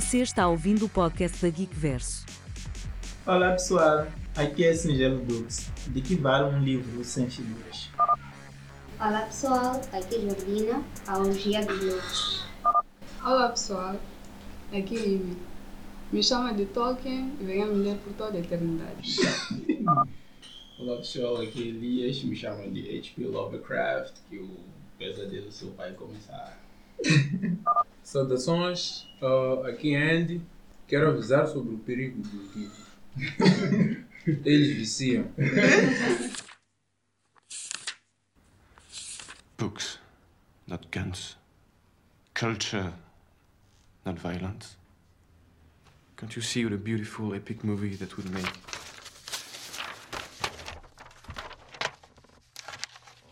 Você está ouvindo o podcast da Geek Verso. Olá pessoal, aqui é Singelo Dux. De que vale um livro sem figuras? Olá pessoal, aqui é Jordina, a orgia dos loucos. Olá pessoal, aqui é Ivy. Me chama de Tolkien e venha me ler por toda a eternidade. Olá pessoal, aqui é Elias, me chamam de H.P. Lovecraft, que o pesadelo do seu pai começar. Saudações, uh, aqui é Andy. Quero avisar sobre o perigo dos livros. Eles viciam. Books, not guns. Culture, not violence. Can't you see what a beautiful, epic movie that would make?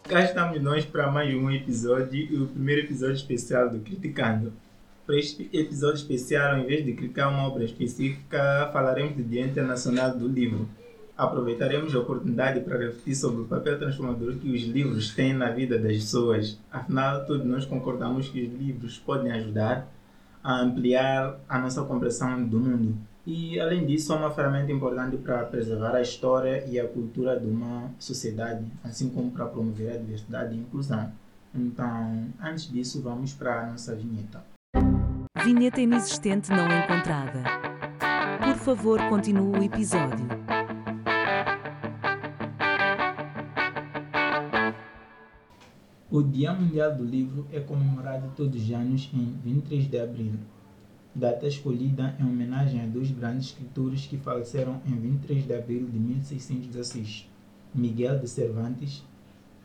Cá estamos nós para mais um episódio, o primeiro episódio especial do Criticando. Para este episódio especial, ao invés de criticar uma obra específica, falaremos do Dia Internacional do Livro. Aproveitaremos a oportunidade para refletir sobre o papel transformador que os livros têm na vida das pessoas. Afinal, todos nós concordamos que os livros podem ajudar a ampliar a nossa compreensão do mundo. E, além disso, é uma ferramenta importante para preservar a história e a cultura de uma sociedade, assim como para promover a diversidade e a inclusão. Então, antes disso, vamos para a nossa vinheta. Vinheta inexistente não encontrada. Por favor, continue o episódio. O Dia Mundial do Livro é comemorado todos os anos em 23 de abril, data escolhida em homenagem a dois grandes escritores que faleceram em 23 de abril de 1616, Miguel de Cervantes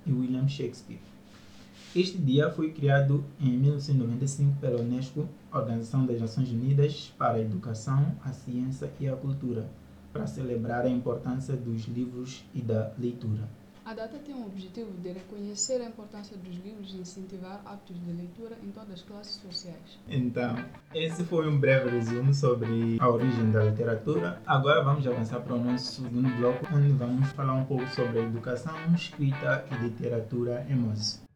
e William Shakespeare. Este dia foi criado em 1995 pela Unesco, Organização das Nações Unidas para a Educação, a Ciência e a Cultura, para celebrar a importância dos livros e da leitura. A data tem o objetivo de reconhecer a importância dos livros e incentivar hábitos de leitura em todas as classes sociais. Então, esse foi um breve resumo sobre a origem da literatura. Agora vamos avançar para o nosso segundo bloco, onde vamos falar um pouco sobre a educação, escrita e literatura em Moço.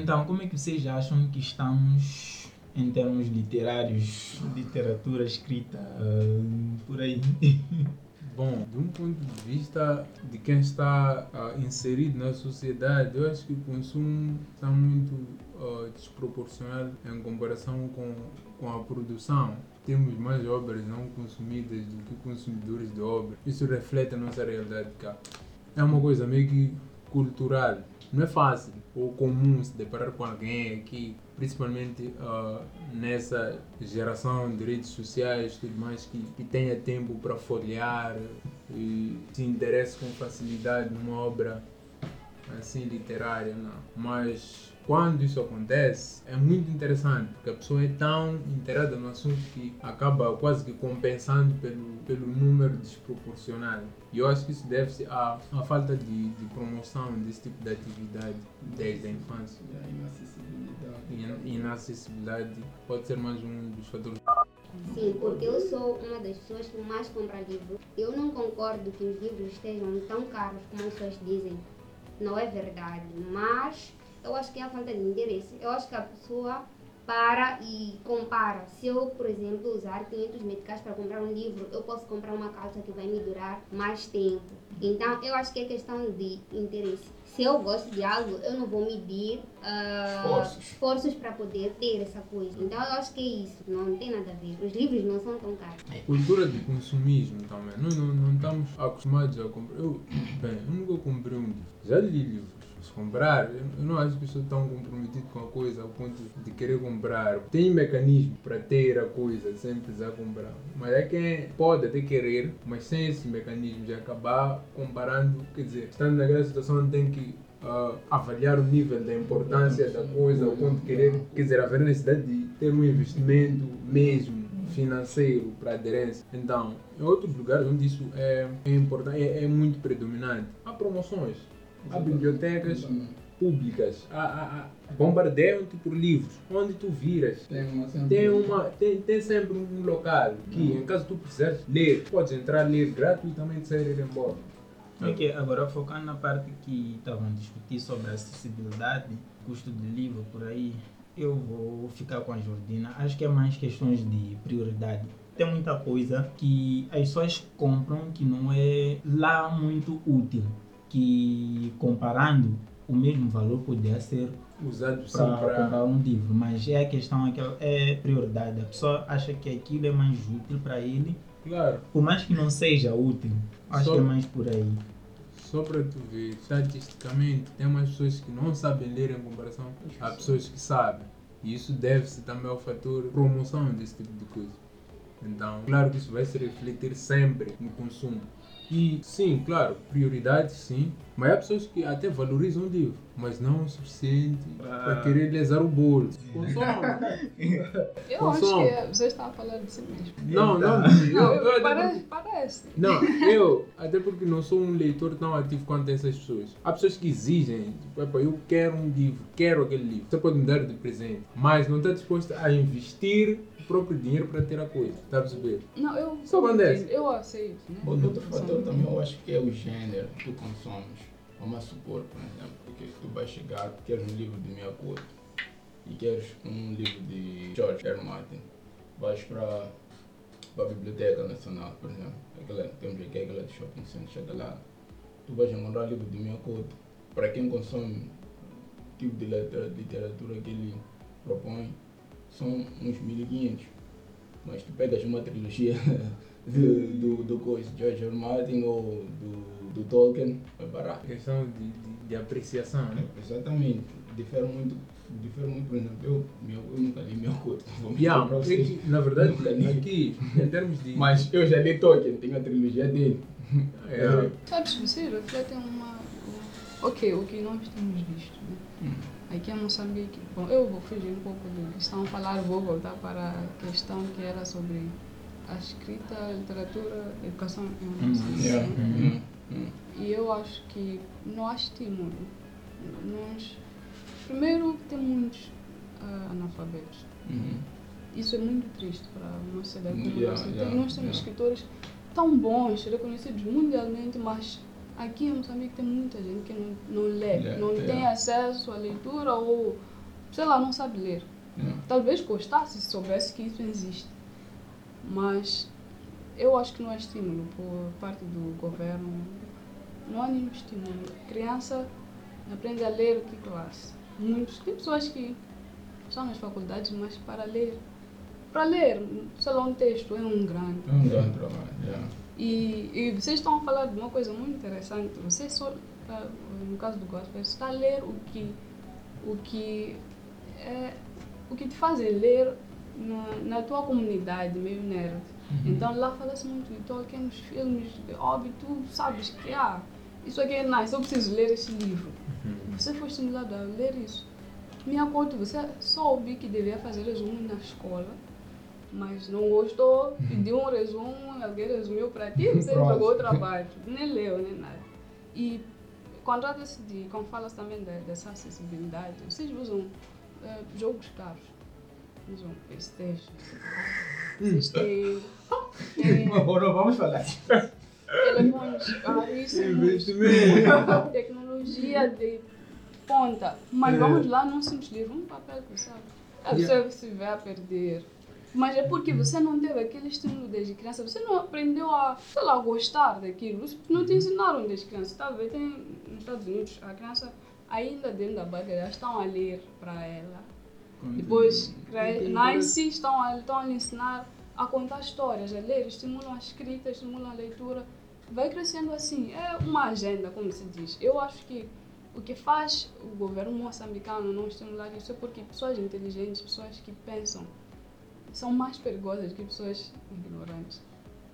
Então, como é que vocês acham que estamos em termos literários, literatura escrita, uh, por aí? Bom, de um ponto de vista de quem está uh, inserido na sociedade, eu acho que o consumo está muito uh, desproporcional em comparação com, com a produção. Temos mais obras não consumidas do que consumidores de obras. Isso reflete a nossa realidade cá. É uma coisa meio que cultural. Não é fácil ou comum se deparar com alguém que, principalmente uh, nessa geração de redes sociais tudo mais, que, que tenha tempo para folhear e se interesse com facilidade numa obra assim literária, não. Mas quando isso acontece, é muito interessante, porque a pessoa é tão inteirada no assunto que acaba quase que compensando pelo, pelo número desproporcionado. E eu acho que isso deve-se à, à falta de, de promoção desse tipo de atividade desde a infância. E a inacessibilidade pode ser mais um dos fatores. Sim, porque eu sou uma das pessoas que mais compra livros. Eu não concordo que os livros estejam tão caros como as pessoas dizem. Não é verdade, mas eu acho que é a falta de interesse. Eu acho que a pessoa para e compara. Se eu, por exemplo, usar 500 meticais para comprar um livro, eu posso comprar uma calça que vai me durar mais tempo. Então, eu acho que é questão de interesse. Se eu gosto de algo, eu não vou medir uh, Esforços. para poder ter essa coisa. Então, eu acho que é isso. Não tem nada a ver. Os livros não são tão caros. Cultura de consumismo também. Nós não, não estamos acostumados a comprar. Eu, bem, eu nunca comprei um livro. Já li livros. Se comprar, eu não acho que estou tão comprometido com a coisa ao ponto de querer comprar. Tem mecanismo para ter a coisa sem precisar comprar. Mas é quem pode até querer, mas sem esse mecanismo de acabar comparando, quer dizer, estando naquela situação tem que ah, avaliar o nível da importância da coisa ponto de querer, quer dizer, haver necessidade de ter um investimento mesmo financeiro para aderência. Então, em outros lugares onde isso é, é importante, é, é muito predominante, há promoções. Há bibliotecas públicas a, a, a bombardeiam-te por livros. Onde tu viras, Tem uma sempre. tem, uma, tem, tem sempre um local que, em caso tu precisares ler, podes entrar a ler gratuitamente e sair ir embora. Ok, agora focando na parte que estavam a discutir sobre a acessibilidade, custo de livro por aí, eu vou ficar com a Jordina. Acho que é mais questões de prioridade. Tem muita coisa que as pessoas compram que não é lá muito útil, que comparando o mesmo valor poderia ser Usado para comprar um livro, mas é a questão é que é prioridade. A pessoa acha que aquilo é mais útil para ele, Claro, por mais que não seja útil, acho que é mais por aí. só para tu ver, estatisticamente, tem umas pessoas que não sabem ler em comparação a pessoas que sabem. E isso deve-se também ao fator promoção desse tipo de coisa. Então, claro que isso vai se refletir sempre no consumo. E sim, claro, prioridades sim, mas há pessoas que até valorizam o livro, mas não o suficiente para querer lesar o bolo. Consome. Eu acho Consome. que é- você está a falar de si mesmo. Não, não, Não, eu, eu, parece, parece. Não, eu, até porque não sou um leitor tão ativo quanto essas pessoas. Há pessoas que exigem, tipo, "Epa, eu quero um livro, quero aquele livro. Você pode me dar de presente, mas não está disposto a investir próprio dinheiro para ter a coisa. Está a perceber? Não, eu, Só acontece. eu aceito. Né? Outro fator também eu acho que é o gênero que tu consomes. Vamos supor, por exemplo, que tu vais chegar, queres um livro de Miyakoto e queres um livro de George R. Martin. Vais para a Biblioteca Nacional, por exemplo. Aquela, temos aqui aquela de shopping center, chega lá. Tu vais encontrar livro de Miyakoto. Para quem consome o tipo de litera- literatura que ele propõe, são uns 1500. Mas tu pegas uma trilogia do, do, do coisa, George R. Martin ou do, do Tolkien, é barato. Questão de, de, de apreciação, né? Exatamente. Difere muito, difere muito, por exemplo, eu, meu, eu nunca li meu mentir Yeah, é que, na verdade, aqui, em termos de. Mas eu já li Tolkien, tenho a trilogia dele. é, Sabes, você reflete uma. Ok, o que nós temos visto. Né? Hum. Aqui em Moçambique, bom, eu vou fugir um pouco do que estão a falar, vou voltar para a questão que era sobre a escrita, a literatura, a educação em Moçambique. Yeah. né? Hum, hum. E eu acho que não há estímulo. Nós, primeiro, tem muitos ah, analfabetos. Uhum. Isso é muito triste para Yeah, a nossa. yeah, Tem- Nós temos yeah. escritores tão bons, reconhecidos mundialmente, mas aqui em Moçambique tem muita gente que não, não lê, Yeah, não yeah. tem acesso à leitura ou, sei lá, não sabe ler. Yeah. Talvez gostasse se soubesse que isso existe. Mas eu acho que não há estímulo por parte do governo. Não há nenhum estímulo. Criança aprende a ler que classe? Muitos. Tem pessoas que estão nas faculdades, mas para ler. Para ler, sei lá, um texto é um grande. É um grande trabalho. Yeah. E, e vocês estão a falar de uma coisa muito interessante. Você só, ah, no caso do gospel, está a ler o que, o que, é, o que te fazem ler na, na tua comunidade, meio nerd. Então lá fala-se muito de Tolkien, os filmes de Hobbit, tu sabes que ah, isso aqui é nice, eu preciso ler esse livro. Você foi estimulado a ler isso. Minha conta, você soube que devia fazer resumo na escola, mas não gostou, pediu um resumo, alguém resumiu para ti, você jogou o trabalho, nem leu, nem nada. E quando trata-se de, como fala também de- dessa acessibilidade, vocês usam eh, jogos caros, usam Playstation, vocês têm, Agora vamos falar. telefones caríssimos, Investimento. tecnologia de ponta. Mas É. vamos lá, não se nos livra um papel, sabe? É, você se vê a perder. Mas é porque você não teve aquele estímulo desde criança. Você não aprendeu a, sei lá, gostar daquilo. Não te ensinaram desde criança. Tá? Tem nos Estados Unidos, a criança ainda dentro da barriga, já estão a ler para ela. Depois cre- nasce, estão a, estão a lhe ensinar a contar histórias, a ler, estimulam a escrita, estimulam a leitura. Vai crescendo assim. É uma agenda, como se diz. Eu acho que o que faz o governo moçambicano não estimular isso é porque pessoas inteligentes, pessoas que pensam, são mais perigosas que pessoas ignorantes.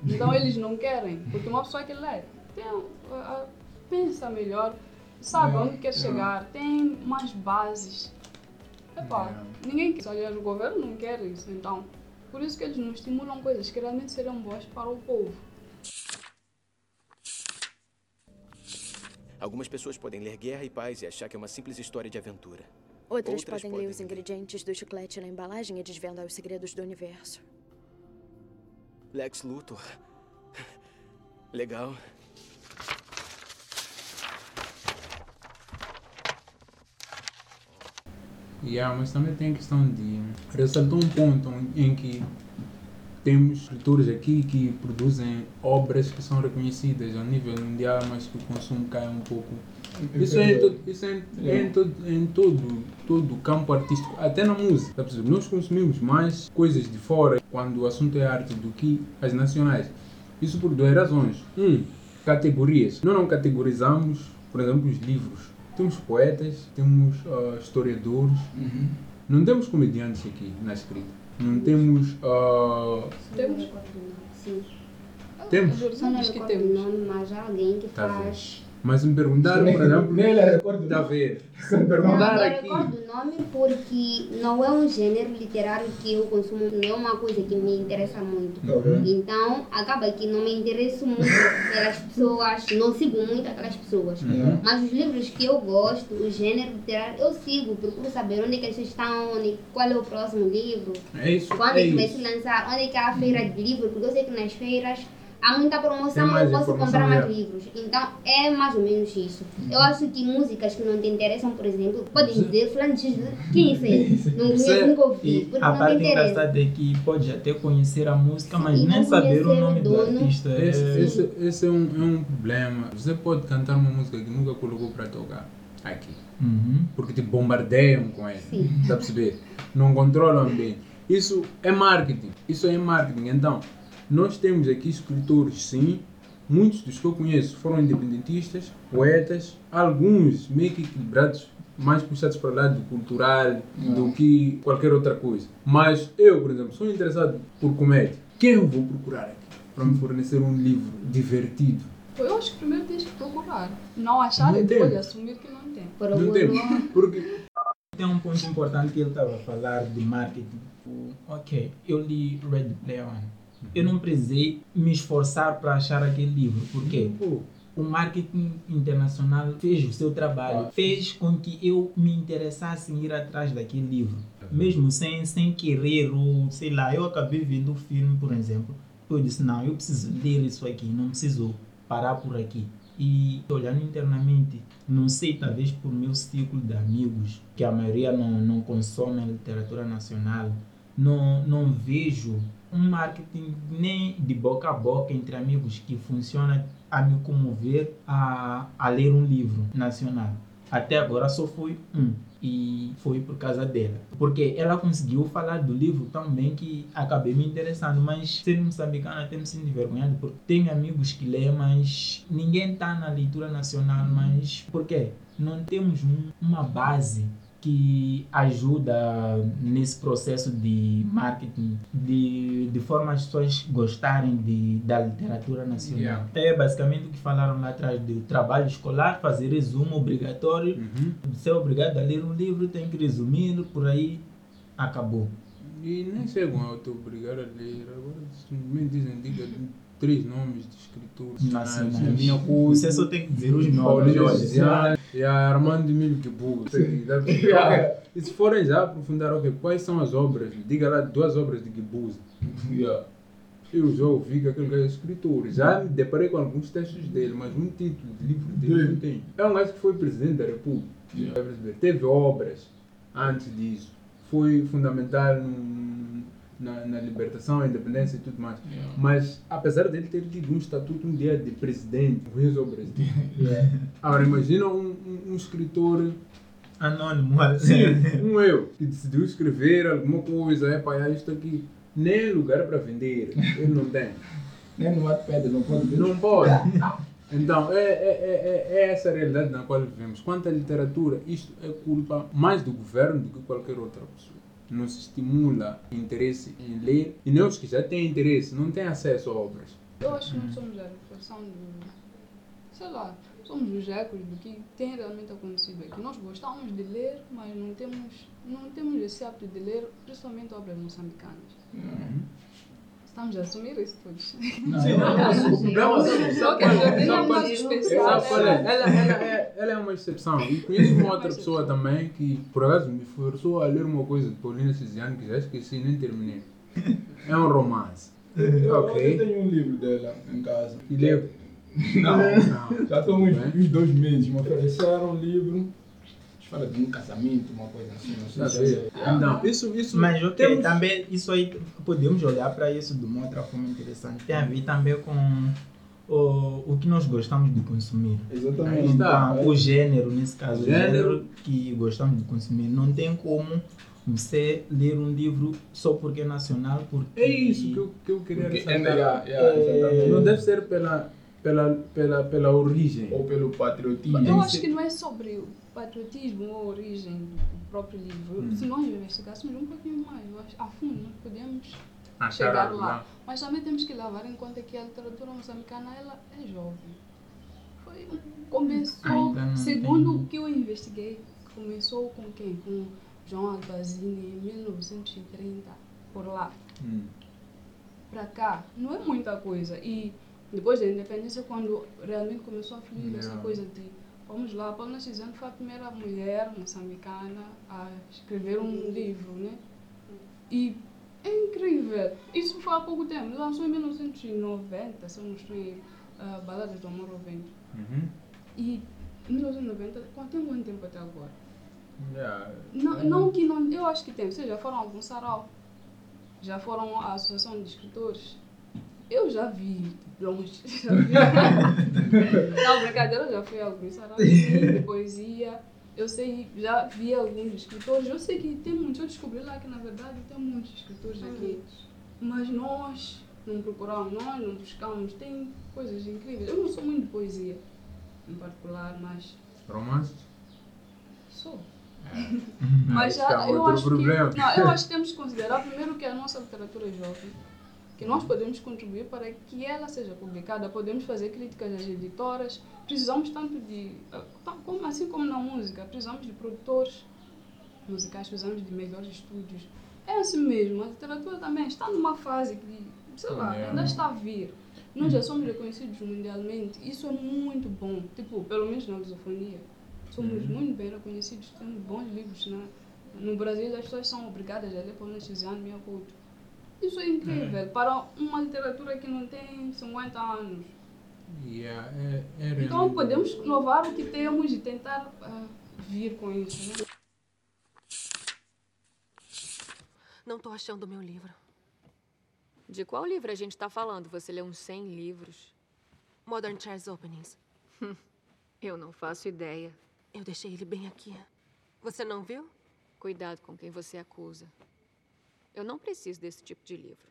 Então eles não querem, porque uma pessoa que lê tem, a- a- pensa melhor, sabe Yeah, onde quer yeah. chegar, tem mais bases. Epá, Yeah. ninguém quer. Aliás, o governo não quer isso, então. Por isso que eles não estimulam coisas que realmente seriam boas para o povo. Algumas pessoas podem ler Guerra e Paz e achar que é uma simples história de aventura. Outras, Outras podem, podem ler os ingredientes do chiclete na embalagem e desvendar os segredos do universo. Lex Luthor. Legal. Yeah, mas também tem a questão de ressaltou um ponto em que temos escritores aqui que produzem obras que são reconhecidas a nível mundial, mas que o consumo cai um pouco. Isso é, em, to, isso é, em, é em, todo, em todo, todo o campo artístico, até na música. Tá? Nós consumimos mais coisas de fora quando o assunto é arte do que as nacionais. Isso por duas razões. Um, categorias. Nós não categorizamos, por exemplo, os livros. Temos poetas, temos ah, historiadores, não temos comediantes aqui na escrita. Não temos. ah, Temos. Sim. Temos. Temos. nome, mas há alguém que Tá faz. Mas me perguntaram, por exemplo. Nele eu recordo. Está a ver? Se me Não, perguntar eu aqui. recordo o nome porque não é um gênero literário que eu consumo, não é uma coisa que me interessa muito. Então, acaba que não me interesso muito pelas pessoas, não sigo muito aquelas pessoas. Uhum. Mas os livros que eu gosto, o gênero literário, eu sigo, procuro saber onde é que eles estão, onde, qual é o próximo livro, É isso. quando é é que vai se lançar, onde é que há a feira de livro, porque eu sei que nas feiras há muita promoção, eu posso comprar mais é. livros. Então é mais ou menos isso. Eu acho que músicas que não te interessam, por exemplo, podem Sim. dizer fulano de tal, quem é esse? Não conheço, nunca ouvi, porque a não parte engraçada é que pode até conhecer a música, mas nem não saber o nome do artista. É- Esse, esse, esse é, um, é um problema. Você pode cantar uma música que nunca colocou para tocar aqui. Uhum. Porque te bombardeiam com ela. Sim. Está a perceber? Não controlam bem. Isso é marketing. Isso é marketing. Então, nós temos aqui escritores, sim. Muitos dos que eu conheço foram independentistas, poetas, alguns meio que equilibrados, mais puxados para o lado cultural do que qualquer outra coisa. Mas eu, por exemplo, sou interessado por comédia. Quem eu vou procurar aqui para me fornecer um livro divertido? Eu acho que primeiro tens que procurar. Não achar Não e tem. depois assumir que não tem. Por Não temos. nome. Porque Tem um ponto importante que ele estava a falar de marketing. Ok, eu li Red Player One. Eu não precisei me esforçar para achar aquele livro. Por quê? pô, O marketing internacional fez o seu trabalho, fez com que eu me interessasse em ir atrás daquele livro. Mesmo sem, sem querer, ou sei lá, eu acabei vendo o filme, por exemplo. Eu disse, não, eu preciso ler isso aqui, não preciso parar por aqui. E olhando internamente, não sei, talvez por meu ciclo de amigos, que a maioria não, não consome a literatura nacional, não, não vejo um marketing nem de boca a boca entre amigos que funciona a me comover a, a ler um livro nacional. Até agora só foi um. E foi por causa dela. Porque ela conseguiu falar do livro tão bem que acabei me interessando. Mas ser moçambicano até me sinto envergonhado. Porque tenho amigos que leem, mas ninguém está na leitura nacional. Mas por quê? Não temos um- uma base que ajuda nesse processo de marketing, de, de forma as pessoas gostarem de, da literatura nacional. Yeah. É basicamente o que falaram lá atrás do trabalho escolar, fazer resumo obrigatório, uhum. ser obrigado a ler um livro, tem que resumir, por aí acabou. E nem chegam a te obrigar a ler. Agora simplesmente dizem, diga três nomes de escritores Nacionais. nacionais. Minha Você só tem que dizer os nomes. Olha. E a Armando Emílio Kibu. E se forem já aprofundar, ok, quais são as obras? Diga lá duas obras de Gibuza. Eu já ouvi que aquele gajo é escritor. Já me deparei com alguns textos dele, mas um título de livro dele não tem. É um gajo que foi presidente da República. Perceber? Teve obras antes disso. Foi fundamental num- na, na libertação, a independência e tudo mais. Mas, apesar dele ter tido um estatuto um dia de presidente, conheço obras dele. Agora, imagina um, um, um escritor Anônimo. Sim, um eu, que decidiu escrever alguma coisa, é para isto aqui. Nem lugar para vender, ele não tem. Nem no Wattpad, não pode ver. Não pode. Então, é, é, é, é essa a realidade na qual vivemos. Quanto à literatura, isto é culpa mais do governo do que qualquer outra pessoa. Não se estimula interesse em ler, e os que já têm interesse, não têm acesso a obras. Eu acho que não somos a reflexão do. Sei lá, somos os ecos do que tem realmente acontecido aqui. Nós gostamos de ler, mas não temos, não temos esse hábito de ler, principalmente obras moçambicanas. Estamos a assumir isso todos. Não, Sim, não, não, não, não, Só que a Jordina é mais especial. Qual é? Ela, é, é uma exceção. E conheço uma outra pessoa também que, por acaso, me forçou a ler uma coisa de Paulina Cisiano que já esqueci nem terminei. É um romance. Eu, Ok. eu tenho um livro dela em casa. E leu? Não, Não. já estou uns, Bem. uns dois meses. Me ofereceram um livro. Fala de um casamento, uma coisa assim. Não sei Tá se é. Não, isso, isso. Mas ok, temos- também isso aí podemos olhar para isso de uma outra forma interessante. Tem a ver também com o, o que nós gostamos de consumir. Exatamente. Aí está. Então, o gênero, nesse caso, o Gênero. gênero que gostamos de consumir. Não tem como você ler um livro só porque é nacional, porque... É isso que eu, que eu queria é, ressaltar. yeah, yeah, exatamente. Não deve ser pela, pela, pela, pela origem. Ou pelo patriotismo. Eu acho que que não é sobre o patriotismo ou a origem do próprio livro. Hum. Se nós investigássemos um pouquinho mais, a fundo, nós podemos Achar chegar algo lá. Mas também temos que levar em conta que a literatura moçambicana ela é jovem. Foi, começou, segundo o que eu investiguei, começou com quem? Com João Albazini em 1930, por lá. Hum. Para cá, não é muita coisa. E depois da independência, quando realmente começou a fluir essa Yeah. coisa de vamos lá, Paula Cizano foi a primeira mulher moçambicana a escrever um livro, né? E é incrível. Isso foi há pouco tempo. Lançou em 1990, se eu não estou em uh, Baladas do Amor Vento. Uhum. E em 1990, quanto tem quanto tempo até agora? Yeah. Não, não que não, eu acho que tem. Vocês já foram algum sarau? Já foram à Associação de Escritores? Eu já vi de longe. Já vi. não, brincadeira, eu já fui alguns sim, de poesia. Eu sei, já vi alguns escritores. Eu sei que tem muitos. Eu descobri lá que, na verdade, tem muitos escritores aqui. Mas nós não procuramos, nós não buscamos. Tem coisas incríveis. Eu não sou muito de poesia, em particular, mas Romances? sou. Mas Mas já, eu, outro acho problema. que, não, eu acho que temos que considerar primeiro que a nossa literatura é jovem, que nós podemos contribuir para que ela seja publicada, podemos fazer críticas às editoras, precisamos tanto de, assim como na música, precisamos de produtores musicais, precisamos de melhores estúdios. É assim mesmo, a literatura também está numa fase que, sei lá, É. ainda está a vir. Nós já somos reconhecidos mundialmente, isso é muito bom, tipo, pelo menos na lusofonia. Somos muito bem reconhecidos, temos bons livros. Né? No Brasil, as pessoas são obrigadas a ler Paulo Chiziano Minha Couto. Isso é incrível para uma literatura que não tem 50 anos. Yeah, é, é Então, realmente- podemos inovar o que temos e tentar ah, vir com isso. Né? Não tô achando o meu livro. De qual livro a gente tá falando? Você leu uns 100 livros. Modern Chairs Openings. Eu não faço ideia. Eu deixei ele bem aqui. Você não viu? Cuidado com quem você acusa. Eu não preciso desse tipo de livro.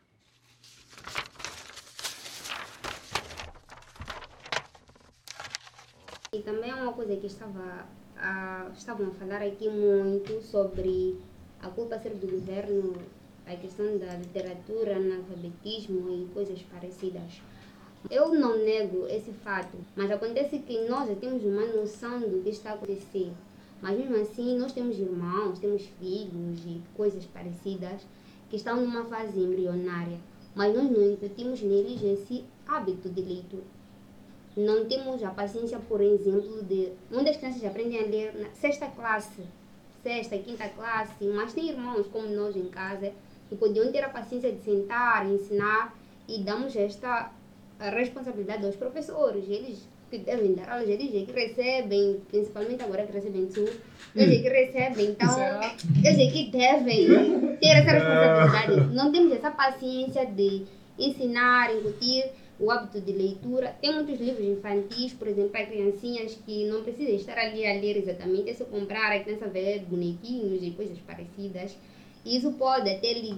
E também é uma coisa que estava a, estavam a falar aqui muito sobre a culpa ser do governo, a questão da literatura, analfabetismo e coisas parecidas. Eu não nego esse fato, mas acontece que nós já temos uma noção do que está a acontecer. Mas mesmo assim, nós temos irmãos, temos filhos e coisas parecidas que estão numa fase embrionária. Mas nós não incutimos neles esse hábito de leitura não temos a paciência, por exemplo, de. Muitas crianças aprendem a ler na sexta classe, sexta, quinta classe, mas tem irmãos como nós em casa que podiam ter a paciência de sentar, ensinar e damos esta responsabilidade aos professores. Eles que devem dar eles é que recebem, principalmente agora que recebem eles é que recebem, então é que devem ter essa responsabilidade. Não temos essa paciência de ensinar, incutir o hábito de leitura. Tem muitos livros infantis, por exemplo, para criancinhas que não precisam estar ali a ler exatamente, é só comprar, a criança ver bonequinhos e coisas parecidas. Isso pode até lhe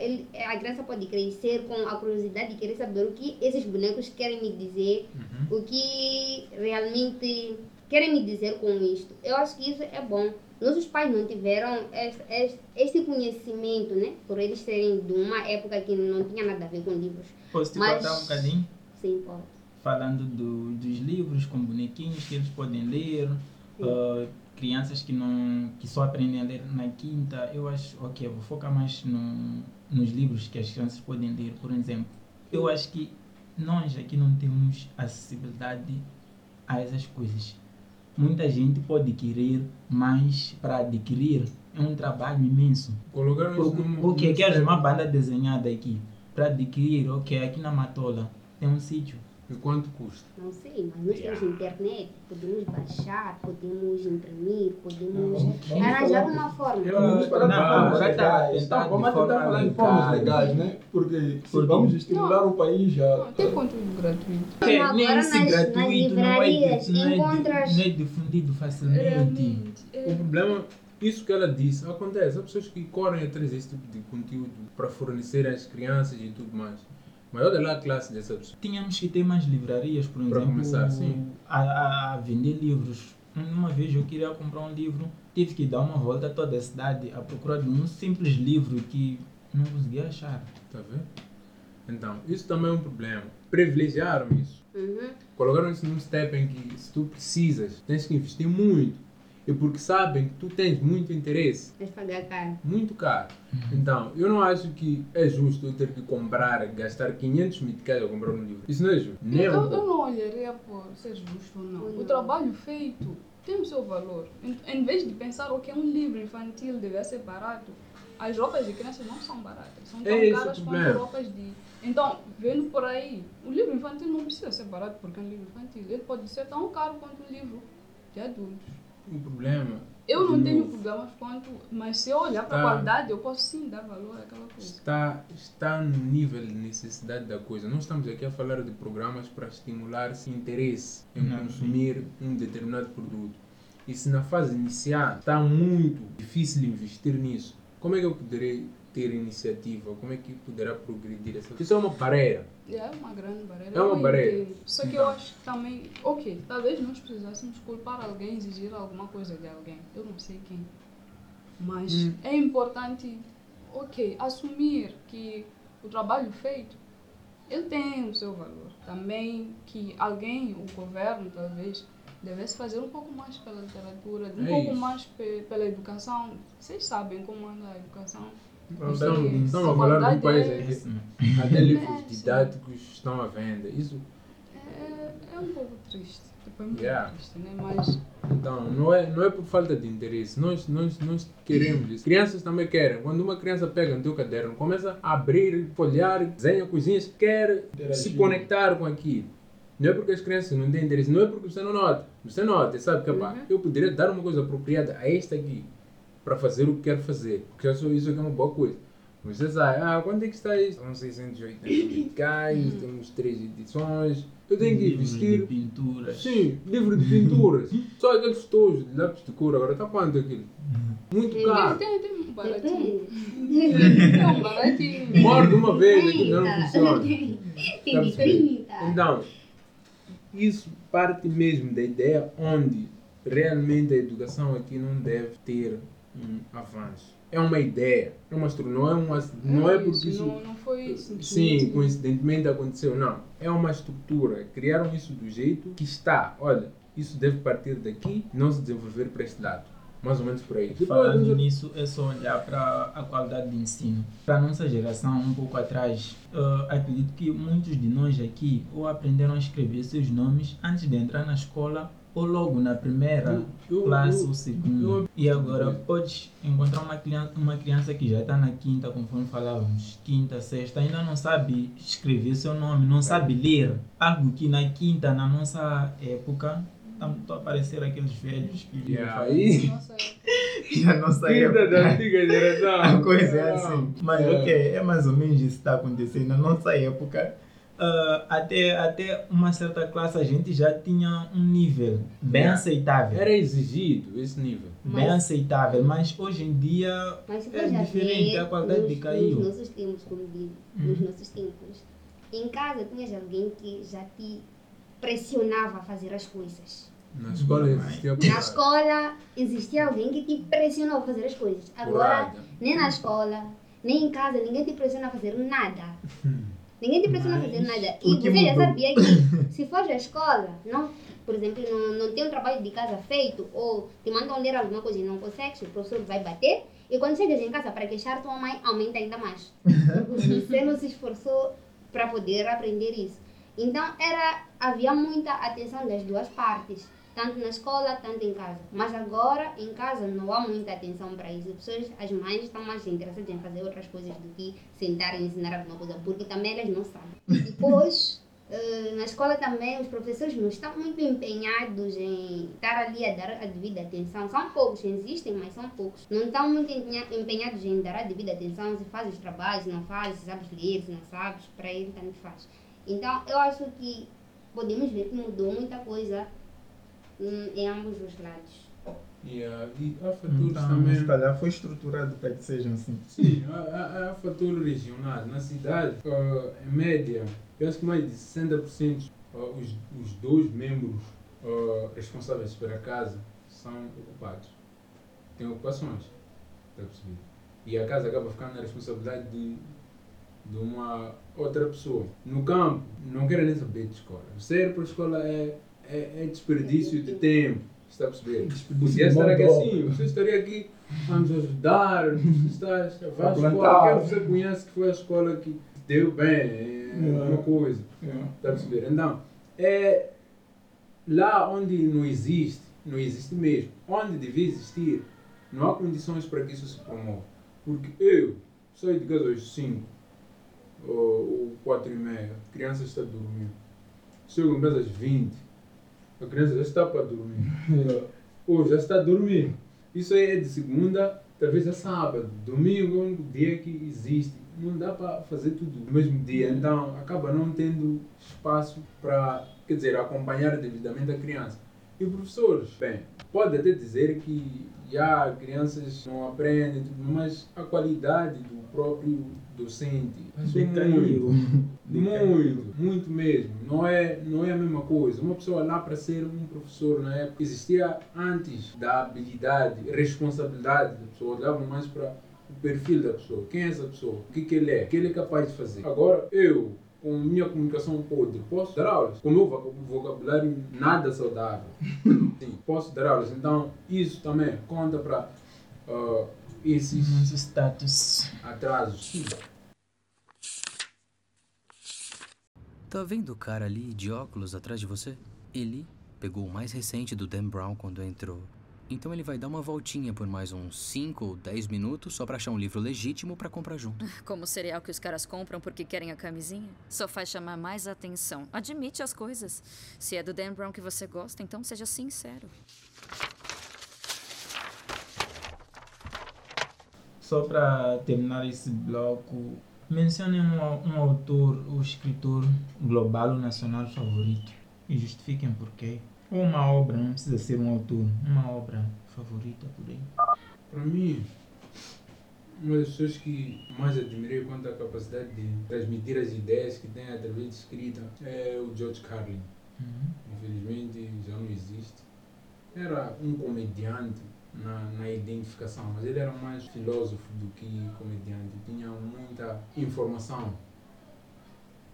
ele, a criança pode crescer com a curiosidade de querer saber o que esses bonecos querem me dizer, o que realmente querem me dizer com isto. Eu acho que isso é bom. Nossos pais não tiveram este, este conhecimento, né? Por eles serem de uma época que não tinha nada a ver com livros. Posso te Mas- contar um bocadinho? Sim, pode. Falando do, dos livros com bonequinhos que eles podem ler, ah, crianças que não que só aprendem a ler na quinta, eu acho, ok, eu vou focar mais no, nos livros que as crianças podem ler, por exemplo. Eu acho que nós aqui não temos acessibilidade a essas coisas. Muita gente pode querer, mas para adquirir é um trabalho imenso. Porque num queres sistema. uma banda desenhada aqui. Para adquirir, ok, aqui na Matola tem um sítio. E quanto custa? Não sei, mas nós temos internet, podemos baixar, podemos imprimir, podemos arranjar uma forma. Vamos parar de Não, falar agora legais. tá Não, tentar vamos de tentar falar de legal. formas legais, né? Porque se Porque- vamos estimular o país já. Tem conteúdo gratuito. É, Agora nem nas- esse nas gratuito não é, livrarias não, é, encontras- não é difundido facilmente. Realmente. O problema, isso que ela disse, acontece. Há pessoas que correm atrás desse tipo de conteúdo para fornecer às crianças e tudo mais. Mas olha lá a classe dessa pessoa. Tínhamos que ter mais livrarias, por exemplo, começar, sim. A, a vender livros. Uma vez eu queria comprar um livro, tive que dar uma volta a toda a cidade à procura de um simples livro que não conseguia achar. Tá vendo? Então, isso também é um problema. Privilegiaram isso. Uhum. Colocaram isso num step em que se tu precisas, tens que investir muito. E porque sabem que tu tens muito interesse, Vais pagar caro. muito caro. Então, eu não acho que é justo eu ter que comprar, gastar 500 meticais a comprar um livro. Isso não é justo. Nem Eu, um eu pouco. não olharia por ser justo ou não. O trabalho feito tem o seu valor. Em, em vez de pensar que um livro infantil deve ser barato, as roupas de criança não são baratas. São tão É o caras quanto problema. roupas de. Então, vendo por aí, o livro infantil não precisa ser barato porque é um livro infantil. Ele pode ser tão caro quanto um livro de adultos. O problema. Eu não tenho novo, problemas quanto. Mas se eu olhar para a Tá. qualidade, eu posso sim dar valor àquela coisa. Está, está no nível de necessidade da coisa. Não estamos aqui a falar de programas para estimular esse interesse em Não, consumir um determinado produto. E se na fase inicial está muito difícil investir nisso, como é que eu poderei ter iniciativa? Como é que poderá progredir essa Isso é uma barreira. É uma grande barreira. É uma barreira. Só que eu acho que também, ok, talvez nós precisássemos culpar alguém, exigir alguma coisa de alguém. Eu não sei quem. Mas Hum. é importante, ok, assumir que o trabalho feito, ele tem o seu valor. Também que alguém, o governo talvez, devesse fazer um pouco mais pela literatura, um É pouco mais pe- pela educação. Vocês sabem como anda a educação. Estamos A falar de um país é- até livros É, didáticos estão à venda. Isso É, é um pouco triste. Tipo, é muito Yeah. triste, né? Mas Então, não é, não é por falta de interesse. Nós, nós, nós queremos isso. Crianças também querem. Quando uma criança pega no teu caderno, começa a abrir, folhear, desenha coisinhas, quer se conectar com aquilo. Não é porque as crianças não têm interesse, não é porque você não nota. Você nota, sabe que pá, eu poderia dar uma coisa apropriada a esta aqui para fazer o que quero fazer. Porque eu sou, isso aqui é uma boa coisa. Você sabe, ah, quanto é que está isso? São 680 meticais, temos três edições. Eu tenho que investir. de pinturas. Sim, livro de pinturas. Só aqueles tojos de lápis de cor. Agora está quanto aquilo? Muito tem, caro. tem, tem um baratinho. Tem um baratinho. Morde uma vez, aquilo já não funciona. Tem de percebendo? 30. Então, isso parte mesmo da ideia onde realmente a educação aqui não deve ter um avanço. É uma ideia, é uma estrutura, não é, uma, não é porque isso Não, não foi Sim, simplesmente- coincidentemente aconteceu. Não. É uma estrutura. Criaram isso do jeito que está. Olha, isso deve partir daqui não se desenvolver para este lado. Mais ou menos por aí. Falando Depois, nisso, é só olhar para a qualidade de ensino. Para a nossa geração, um pouco atrás, ah, acredito que muitos de nós aqui ou aprenderam a escrever seus nomes antes de entrar na escola ou logo na primeira Eu- eu- classe eu- ou segunda. eu- e agora podes encontrar uma criança, uma criança que já está na quinta, conforme falávamos, quinta, sexta, ainda não sabe escrever seu nome, não sabe ler. Algo que na quinta, na nossa época, estão a aparecer aqueles velhos que Yeah, aí- Nossa, a nossa Quinta da época. antiga geração. A coisa é assim. Mas É. ok, é mais ou menos isso que está acontecendo. Na nossa época, Ah, até, até uma certa classe a gente já tinha um nível bem Yeah. aceitável. Era exigido esse nível. bem Mas- aceitável, mas hoje em dia Mas é diferente, a qualidade nos, decaiu. Nos nossos tempos, como digo, nos nossos tempos, em casa tinhas alguém que já te pressionava a fazer as coisas. Na escola existia Na escola existia alguém que te pressionou a fazer as coisas. Agora, Porrada. nem na escola, nem em casa, ninguém te pressiona a fazer nada. Ninguém te pressiona a fazer nada. E você já sabia que se for à escola, não, por exemplo, não, não tem um trabalho de casa feito, ou te mandam ler alguma coisa e não consegues, o professor vai bater, e quando chegas em casa para queixar, tua mãe aumenta ainda mais. Você não se esforçou para poder aprender isso. Então, era, havia muita atenção das duas partes, tanto na escola, tanto em casa. Mas agora, em casa, não há muita atenção para isso. As pessoas, as mães estão mais interessadas em fazer outras coisas do que sentar e ensinar alguma coisa, porque também elas não sabem. Depois, eh, na escola também os professores não estão muito empenhados em estar ali a dar a devida atenção. São poucos, existem, mas são poucos. Não estão muito empenhados em dar a devida atenção se faz os trabalhos, não faz, se sabes ler, se não sabes, para ele tanto faz. Então eu acho que podemos ver que mudou muita coisa em ambos os lados. Yeah. E há fatores Então, também. se calhar foi estruturado para que sejam assim. Sim, há, há, há fatores regionais. Na cidade, ah, em média, eu acho que mais de 60% ah, os, os dois membros ah, responsáveis pela casa são ocupados. Têm ocupações. Está a perceber? E a casa acaba ficando na responsabilidade de, de uma outra pessoa. No campo, não quero nem saber de escola. Ir para a escola é, é, é desperdício de tempo. Está a perceber? Podia estar aqui assim, você estaria aqui, vamos ajudar, está, vai à escola, quem você conhece que foi a escola que deu bem, é Yeah. uma coisa. Yeah. Está a perceber? Então, é lá onde não existe, não existe mesmo. Onde devia existir, não há condições para que isso se promova. Porque eu saio de casa às 5 ou, ou 4 e meia, a criança está dormindo. Chego em casa às 20, a criança já está para dormir. Ou já está dormindo. Isso aí é de segunda, talvez a sábado. Domingo é o único dia que existe. Não dá para fazer tudo no mesmo dia. Então acaba não tendo espaço para, quer dizer, acompanhar devidamente a criança. E professores, bem, pode até dizer que já crianças não aprendem, mas a qualidade do próprio docente Decaiu. muito, muito mesmo. Não é, não é a mesma coisa. Uma pessoa lá para ser um professor na época existia antes da habilidade, responsabilidade da pessoa, olhavam mais para o perfil da pessoa. Quem é essa pessoa? O que, que ele é? O que ele é capaz de fazer? Agora, eu, com minha comunicação podre, posso dar aulas com o meu voc- vocabulário nada saudável. Sim, posso dar aulas. Então, isso também conta para ah, esses status. atrasos. Tá vendo o cara ali de óculos atrás de você? Ele pegou o mais recente do Dan Brown quando entrou. Então ele vai dar uma voltinha por mais uns 5 ou 10 minutos só pra achar um livro legítimo pra comprar junto. Como o cereal que os caras compram porque querem a camisinha? Só faz chamar mais atenção. Admite as coisas. Se é do Dan Brown que você gosta, então seja sincero. Só para terminar esse bloco, mencione um, um autor ou escritor global ou nacional favorito e justifiquem porquê. Ou uma obra, não precisa ser um autor, uma obra favorita por aí. Para mim, uma das pessoas que mais admirei quanto à capacidade de transmitir as ideias que tem através de escrita é o George Carlin. Infelizmente já não existe. Era um comediante na, na identificação, mas ele era mais filósofo do que comediante. Tinha muita informação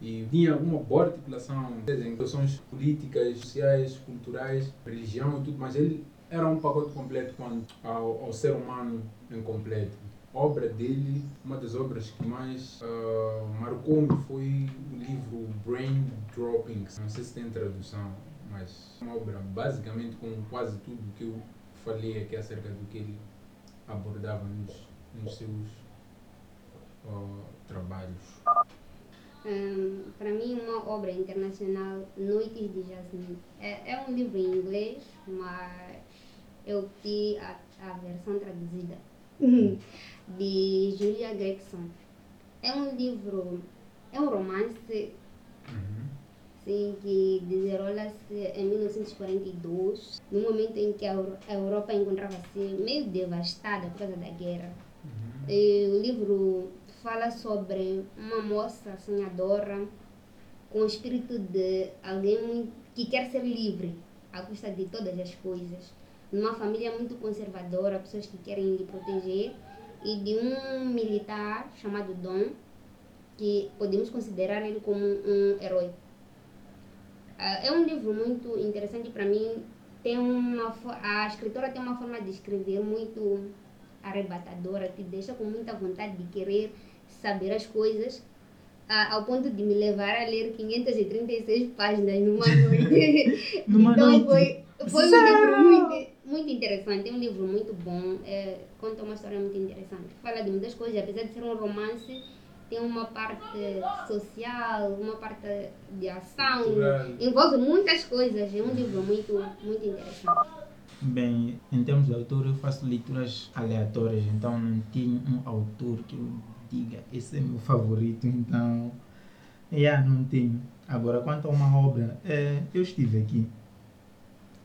e tinha uma boa articulação em questões políticas, sociais, culturais, religião e tudo, mas ele era um pacote completo quanto ao, ao ser humano em completo. A obra dele, uma das obras que mais ah, marcou-me foi o livro Brain Droppings. Não sei se tem tradução, mas é uma obra basicamente com quase tudo que eu falei aqui acerca do que ele abordava nos, nos seus ah, trabalhos. Hum, para mim, uma obra internacional, Noites de Jasmine. É, é um livro em inglês, mas eu vi a, a versão traduzida de Julia Gregson. É um livro, é um romance sim, que desenrola-se em 1942, no momento em que a Euro- a Europa encontrava-se meio devastada por causa da guerra. E o livro fala sobre uma moça sonhadora com o espírito de alguém que quer ser livre à custa de todas as coisas. Numa família muito conservadora, pessoas que querem lhe proteger, e de um militar chamado Dom, que podemos considerar ele como um herói. Ah, é um livro muito interessante para mim. Tem uma, a escritora tem uma forma de escrever muito arrebatadora, que deixa com muita vontade de querer saber as coisas, ao ponto de me levar a ler 536 páginas numa noite. Numa então noite? foi, foi um livro muito, muito interessante, é um livro muito bom, é, conta uma história muito interessante. Fala de muitas coisas, apesar de ser um romance, tem uma parte social, uma parte de ação, Cultural. envolve muitas coisas, é um livro muito, muito interessante. Bem, em termos de autor, eu faço leituras aleatórias, então não tenho um autor que eu diga esse é meu favorito, então. Yeah, não tenho. Agora, quanto a uma obra, é, eu estive aqui.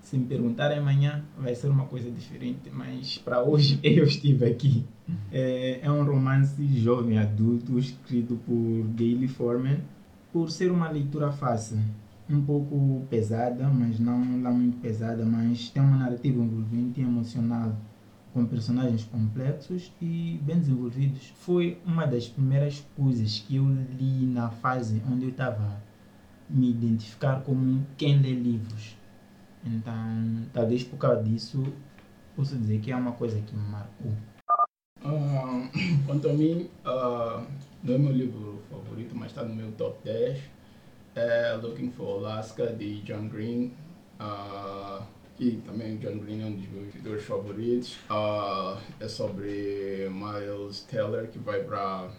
Se me perguntarem amanhã, vai ser uma coisa diferente, mas para hoje eu estive aqui. É, é um romance jovem adulto escrito por Gayle Forman. Por ser uma leitura fácil, um pouco pesada, mas não lá muito pesada, mas tem uma narrativa envolvente e emocional, com personagens complexos e bem desenvolvidos. Foi uma das primeiras coisas que eu li na fase onde eu estava me identificar como quem lê livros. Então, talvez por causa disso, posso dizer que é uma coisa que me marcou. Ah, quanto a mim, ah, não é meu livro favorito, mas está no meu top 10. É Looking for Alaska, de John Green. Ah, e também John Green é um dos meus escritores favoritos. Ah, é sobre Miles Teller, que vai para...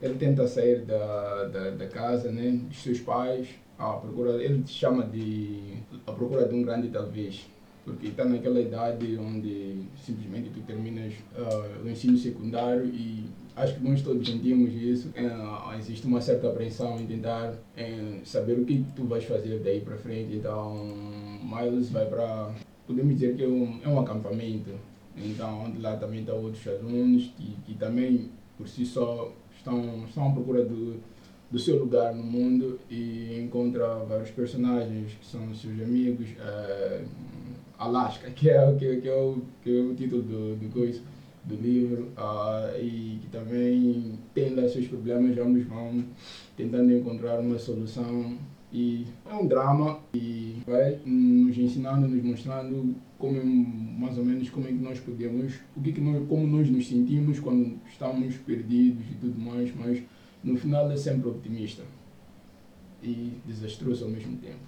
Ele tenta sair da, da, da casa, né, dos seus pais. À procura, ele chama de... A procura de um grande talvez porque está naquela idade onde simplesmente tu terminas ah, o ensino secundário e acho que nós todos sentimos isso. Ah, existe uma certa apreensão em tentar em saber o que tu vais fazer daí para frente. Então, Miles vai para, podemos dizer que é um, é um acampamento. Então, onde lá também estão outros alunos que, que também por si só estão, estão à procura do, do seu lugar no mundo e encontra vários personagens que são seus amigos. eh, Alaska, que é, que, que é, o, que é o título do, do, coisa, do livro, ah, e que também tem lá seus problemas, ambos vão tentando encontrar uma solução. E é um drama e vai nos ensinando, nos mostrando como é, mais ou menos como é que nós podemos, o que que nós, como nós nos sentimos quando estamos perdidos e tudo mais, mas no final é sempre optimista e desastroso ao mesmo tempo.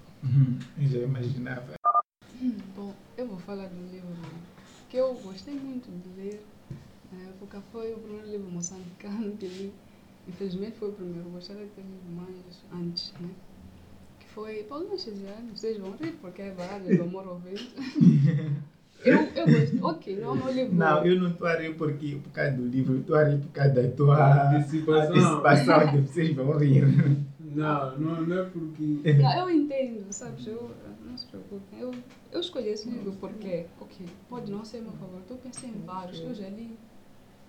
Eu já imaginava. Hum, Bom, eu vou falar de um livro que eu gostei muito de ler. Na época foi o primeiro livro moçambicano que li. Infelizmente foi o primeiro, gostaria de ter lido mais antes, né? Que foi Paulo Machesiano, vocês vão rir porque é Baralhas do Amor Vento. eu, eu gostei, ok, não é o meu livro. Não, eu não estou a rir porque, por causa do livro, eu estou a rir por causa da tua Antecipação. antecipação que vocês vão rir. Não, não, não é porque. Não, eu entendo, sabes? Eu, não se preocupem. Eu, eu escolhi esse livro porque, ok, pode não ser meu favorito. Eu pensei em vários que eu já li.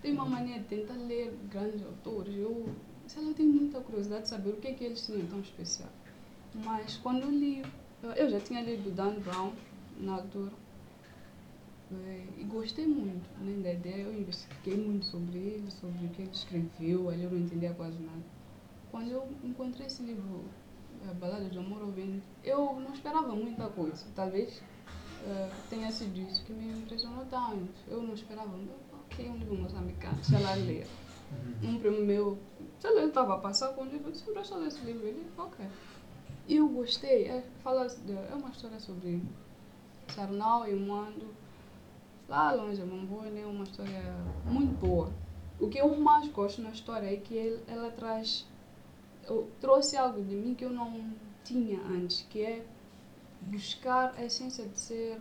Tenho uma mania de tentar ler grandes autores. Eu, sei lá, eu tenho muita curiosidade de saber o que é que eles tinham tão especial. Mas quando eu li, eu- eu já tinha lido Dan Brown na altura. Eh, E gostei muito né, da ideia. Eu investiguei muito sobre ele, sobre o que ele escreveu. Ali eu não entendia quase nada. Quando eu encontrei esse livro, a Balada de Amor ao Vento, eu não esperava muita coisa. Talvez eh, tenha sido isso que me impressionou tanto. Eu não esperava, ok, um livro moçambicano, sei lá ler. Um primo meu, sei lá, ele estava a passar com o livro, eu disse, empresta esse livro. Ele, ok. E eu gostei, é, fala é uma história sobre Sarnau e Moando, lá longe, Mambone, é uma história muito boa. O que eu mais gosto na história é que ela traz trouxe algo de mim que eu não tinha antes, que é buscar a essência de ser.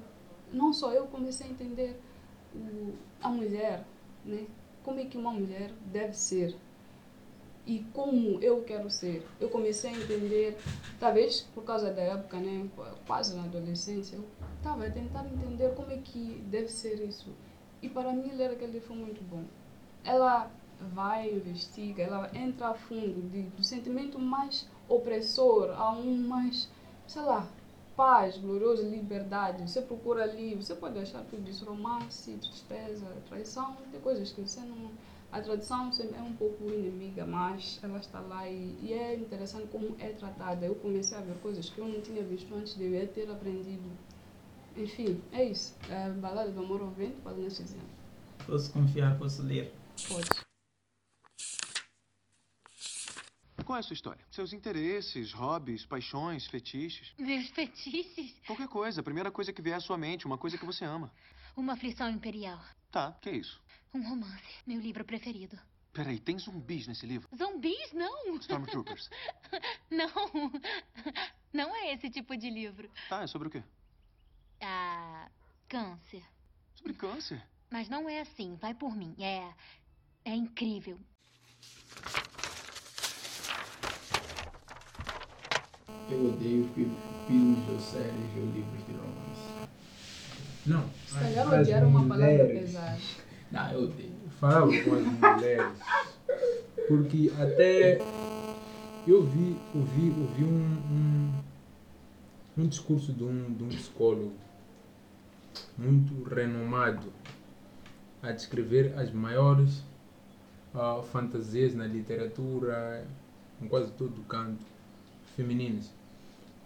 Não só eu comecei a entender o, a mulher, né? Como é que uma mulher deve ser e como eu quero ser. Eu comecei a entender, talvez por causa da época, né? Quase na adolescência, eu estava a tentar entender como é que deve ser isso. E para mim ler aquele livro foi muito bom. Ela vai, investiga, ela entra a fundo de, do sentimento mais opressor a um mais, sei lá, paz, glorioso, liberdade. Você procura ali, você pode achar tudo isso, romance, tristeza, traição, tem coisas que você não a tradução sempre é um pouco inimiga, mas ela está lá e, e é interessante como é tratada. Eu comecei a ver coisas que eu não tinha visto antes, devia ter aprendido. Enfim, é isso. É balada do amor ao vento, Paulina Chiziane. Posso confiar, posso ler. Pode. Qual é a sua história? Seus interesses, hobbies, paixões, fetiches? Meus fetiches? Qualquer coisa, a primeira coisa que vier à sua mente, uma coisa que você ama. Uma aflição imperial. Tá, que é isso? Um romance. Meu livro preferido. Peraí, tem zumbis nesse livro? Zumbis? Não! Stormtroopers. não! Não é esse tipo de livro. Tá, é sobre o quê? Ah. Câncer. Sobre câncer? Mas não é assim, vai por mim. É. É incrível. Eu odeio fi- filmes ou séries ou livros de romance. Não. Se calhar odiar é uma palavra pesada. Não, eu odeio. Falava com as mulheres. Porque até eu vi, ouvi, ouvi um, um, um discurso de um, de um psicólogo muito renomado a descrever as maiores ah, fantasias na literatura, em quase todo canto, femininas.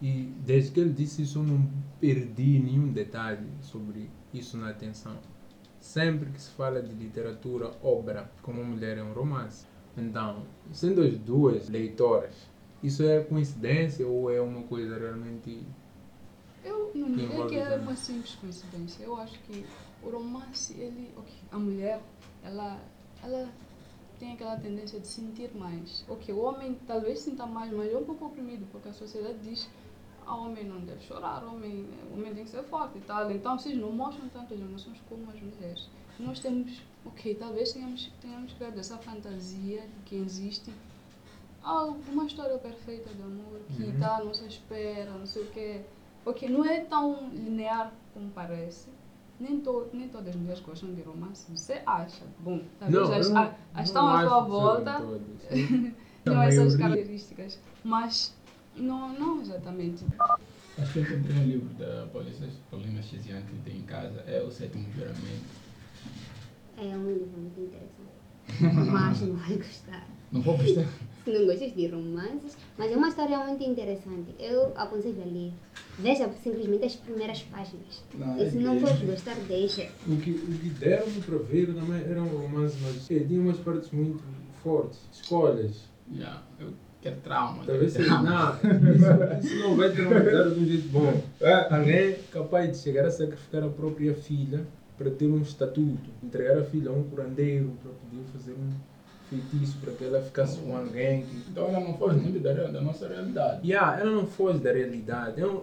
E desde que ele disse isso, eu não perdi nenhum detalhe sobre isso na atenção. Sempre que se fala de literatura, obra, como mulher é um romance. Então, sendo as duas leitoras, isso é coincidência ou é uma coisa realmente. Eu não diria que é uma simples coincidência. Eu acho que o romance, ele, ok, a mulher, ela, ela tem aquela tendência de sentir mais. Ok, o homem talvez sinta mais, mas é um pouco oprimido, porque a sociedade diz a homem não deve chorar, o homem, o homem tem que ser forte e tal. Então, vocês não mostram tantas emoções como as mulheres. Nós temos, ok, talvez tenhamos, tenhamos criado essa fantasia de que existe algo, uma história perfeita de amor que Uhum. está à nossa espera, não sei o quê. Ok, não é tão linear como parece. Nem, to, nem todas as mulheres gostam de romance. Você acha? Bom, talvez Não, as, a- as estão à sua volta. não essas maioria. características. Mas não, não exatamente. Acho que encontrei um livro da Paulina, Paulina Chiziane que tem em casa, é O Sétimo Juramento. É um livro muito interessante. Mas não vai gostar. Não vou gostar. Não gostas de romances, mas é uma história muito interessante. Eu aconselho a ler. Veja simplesmente as primeiras páginas. Não, e se é não que- fores gostar, deixa. O que, o que deram para ver também era um romance, mas eh, tinha umas partes muito fortes. Escolhas. Yeah, eu quero trauma. Talvez seja. Não, isso, isso não vai traumatizar de um jeito bom. Alguém capaz de chegar a sacrificar a própria filha para ter um estatuto, entregar a filha a um curandeiro para poder fazer um feitiço para que ela ficasse com alguém. Que... Então ela não foge muito da, da nossa realidade. Yeah, ela não foge da realidade. É um,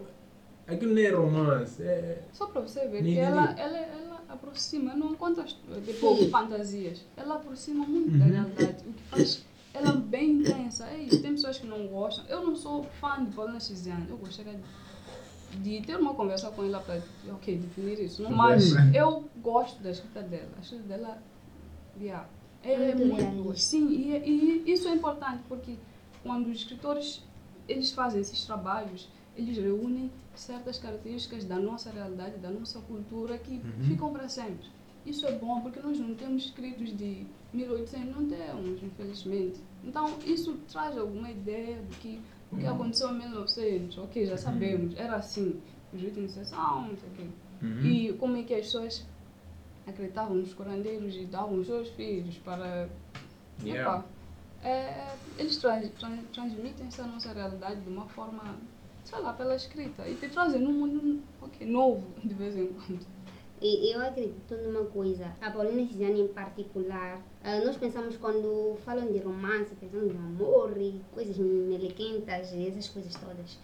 aquilo não é romance. É, Só para você ver Nem que diria. ela, ela, ela aproxima, não conta tipo, fantasias, ela aproxima muito da Uhum. realidade, o que faz ela bem intensa. É isso, tem pessoas que não gostam. Eu não sou fã de Paulina Chiziane, eu gostaria de, de ter uma conversa com ela para ok, definir isso. não? Mas Uhum. eu gosto da escrita dela, a escrita dela yeah, é Muito. Sim, e, e isso é importante porque quando os escritores eles fazem esses trabalhos, eles reúnem certas características da nossa realidade, da nossa cultura que Uhum. ficam para sempre. Isso é bom porque nós não temos escritos de 1800, não temos, infelizmente. Então, isso traz alguma ideia do que o que Uhum. aconteceu em 1900, ok, já sabemos, era assim, os ritos de sessão, não sei o quê. Uhum. E como é que as pessoas acreditavam nos curandeiros e davam os seus filhos para... Yeah. Epá, é, eles trans, tran- transmitem essa nossa realidade de uma forma, sei lá, pela escrita. E te trazem num mundo ok, novo, de vez em quando. E eu acredito numa coisa, a Paulina Cisane em particular, ah, nós pensamos quando falam de romance, pensamos de amor e coisas melequentas e essas coisas todas.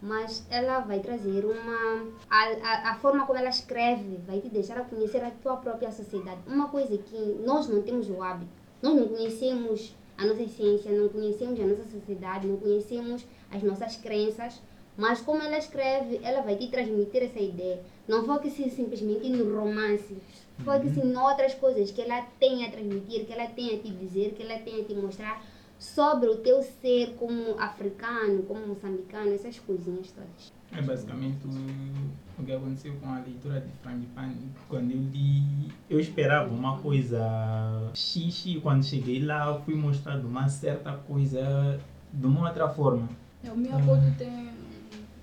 Mas ela vai trazer uma. A, a, a forma como ela escreve vai te deixar a conhecer a tua própria sociedade. Uma coisa que nós não temos o hábito. Nós não conhecemos a nossa essência, não conhecemos a nossa sociedade, não conhecemos as nossas crenças. Mas como ela escreve, ela vai te transmitir essa ideia. Não foque-se simplesmente no romance. Foque-se em outras coisas que ela tem a transmitir, que ela tem a te dizer, que ela tem a te mostrar. Sobre o teu ser como africano, como moçambicano, essas coisinhas todas. É basicamente o, que aconteceu com a leitura de Frangipane. Quando eu li, eu esperava uma coisa X e quando cheguei lá fui mostrado uma certa coisa de uma outra forma. É, o Miyamoto tem.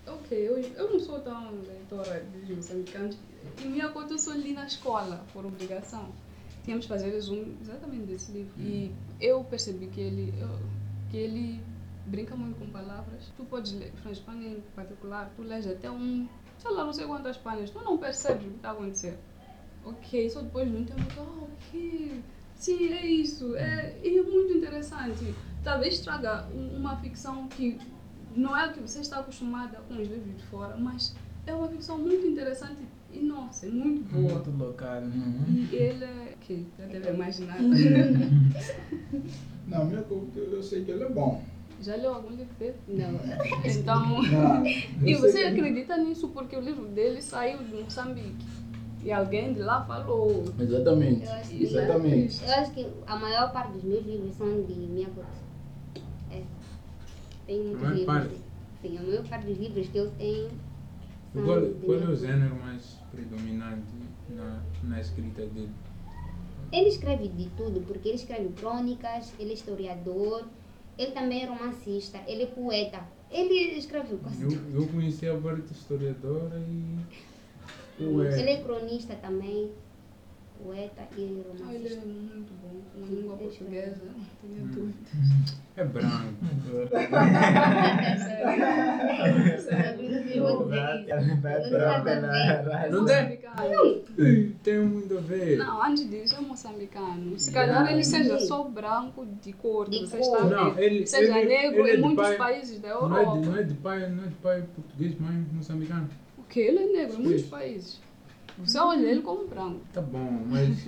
Ok, eu, eu não sou tão leitora de moçambicanos. E o Miyamoto eu só li na escola, por obrigação. Tínhamos que fazer resumo exatamente desse livro. E eu percebi que ele, eu, que ele brinca muito com palavras. Tu podes ler, Frangipane em particular, tu lês até um, sei lá, não sei quantas páginas, tu não percebes o que está a acontecer. Ok, só depois de um tempo, oh, ok, sim, é isso, é, é muito interessante. Talvez traga um- uma ficção que não é o que você está acostumada com os livros de fora, mas é uma ficção muito interessante e, nossa, é muito boa. Muito local. E ele é. Ok, já deve imaginar. Não, meu eu, eu sei que ele é bom. Já leu algum livro dele? Não. Então. Não, e você que- acredita nisso porque o livro dele saiu de Moçambique. E alguém de lá falou. Exatamente. Eu acho que- Exatamente. Eu acho que a maior parte dos meus livros são de Miyamoto. É. Tem muitos maior livros. parte? Sim, a maior parte dos livros que eu tenho são Qual, de qual é o gênero mais predominante na, na escrita dele? Ele escreve de tudo, porque ele escreve crônicas, ele é historiador, ele também é romancista, ele é poeta. Ele escreve quase Eu, tudo. eu conheci a parte historiadora e. Ele Ué, é cronista também, poeta e Ah, ele é romancista. muito bom com a língua portuguesa. Tenho Hum. dúvidas. é branco. Não tem? Tem muito a ver. Não, antes disso é moçambicano. Se calhar ele seja só branco de cor, que você está Não, ele, seja ele, negro ele é em de muitos pai- países da Não é, Europa. de, não é de pai, não é de pai português, mãe moçambicano. O que? Ele é negro em muitos países. Você olha ele como branco. Tá bom, mas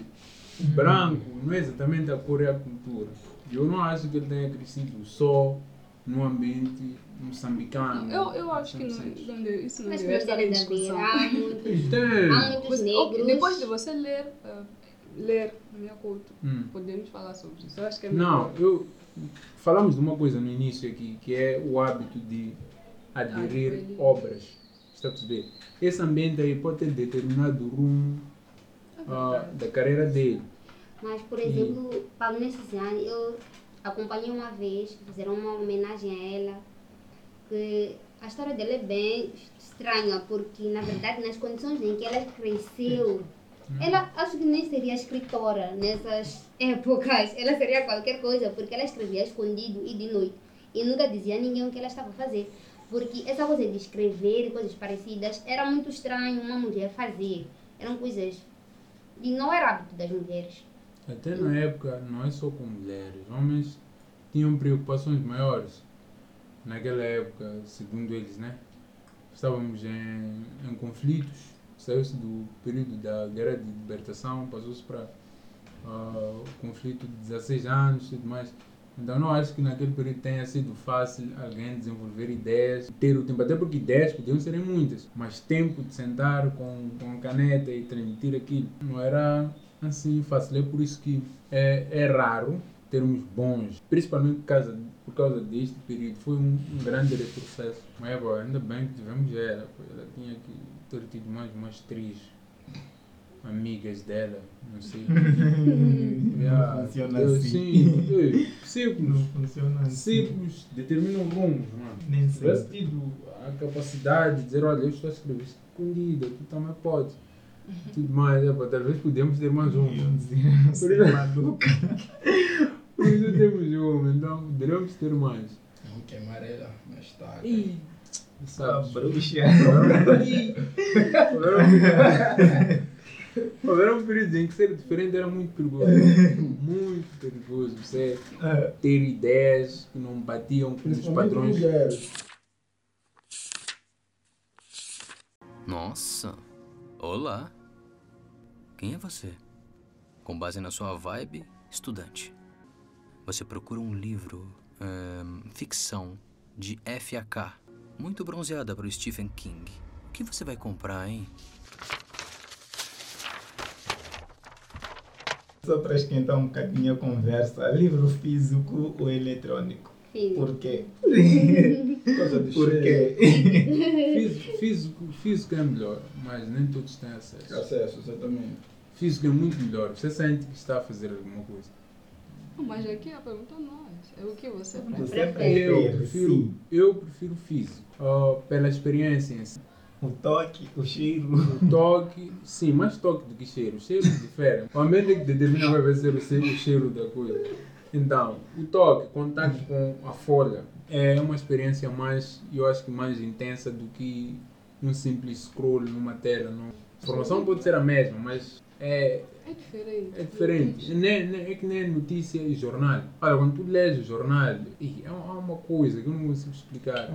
branco não é exatamente a cor e a cultura. Eu não acho que ele tenha crescido só num ambiente moçambicano. Eu, eu acho que não, não isso não Mas deve estar em haver. discussão. Há muitos, há muitos negros. depois de você ler, ah, ler minha culto, Hum. podemos falar sobre isso. Eu acho que é Não, melhor. eu falamos de uma coisa no início aqui, que é o hábito de aderir Adquirir. obras. Está a perceber? Esse ambiente aí pode ter determinado o rumo ah, da carreira dele. Mas, por exemplo, Paulo Nessiciane, eu acompanhei uma vez, fizeram uma homenagem a ela, que a história dela é bem estranha, porque, na verdade, nas condições em que ela cresceu, ela acho que nem seria escritora nessas épocas, ela seria qualquer coisa, porque ela escrevia escondido e de noite, e nunca dizia a ninguém o que ela estava a fazer. Porque essa coisa de escrever e coisas parecidas era muito estranho uma mulher fazer. Eram coisas. E não era hábito das mulheres. Até na época, não é só com mulheres, homens tinham preocupações maiores. Naquela época, segundo eles, né? Estávamos em, em conflitos, saiu-se do período da Guerra de Libertação, passou-se para ah, o conflito de 16 anos e tudo mais. Então não acho que naquele período tenha sido fácil alguém desenvolver ideias, ter o tempo, até porque ideias podiam ser muitas, mas tempo de sentar com, com a caneta e transmitir aquilo não era assim fácil. É por isso que é, é raro termos bons, principalmente por causa, por causa deste período. Foi um, um grande retrocesso. Mas pô, ainda bem que tivemos ela, ela tinha que ter tido mais umas três amigas dela, não sei. Não funciona eu, assim. Sim. Não funciona assim. Determinam rumos, mano. Nem tivesse tido a capacidade de dizer, olha, eu estou a escrever escondida, tu também pode. Tudo mais, é, talvez podemos ter mais um. Por isso, por isso temos um, então poderemos ter mais. Vamos queimar ela mais tarde. E, A sabe, bruxa. Houveram períodos em que ser diferente era muito perigoso. muito perigoso. Você ter ideias que não batiam com os padrões. Nossa. Olá. Quem é você? Com base na sua vibe, estudante. Você procura um livro, ficção, de FAK. Muito bronzeada para o Stephen King. O que você vai comprar, hein? Só para esquentar um bocadinho a conversa, livro físico ou eletrônico? Físico. Por quê? Por quê? Físico, físico, físico é melhor, mas nem todos têm acesso. Acesso, exatamente. Físico é muito melhor. Você sente que está a fazer alguma coisa. Mas aqui a pergunta não é. É o que você Você prefere. Eu prefiro, eu prefiro físico. ah, pela experiência em si. O toque, o cheiro. O toque, sim, mais toque do que cheiro. O cheiro difere. O ambiente que determina vai ser o cheiro, o cheiro da coisa. Então, o toque, contato com a folha, é uma experiência mais, eu acho que mais intensa do que um simples scroll numa tela. Não. A informação pode ser a mesma, mas é, É diferente. é diferente. Nem, nem- é que nem notícia e jornal. Olha, quando tu lês o jornal, ih, é uma coisa que eu não consigo explicar.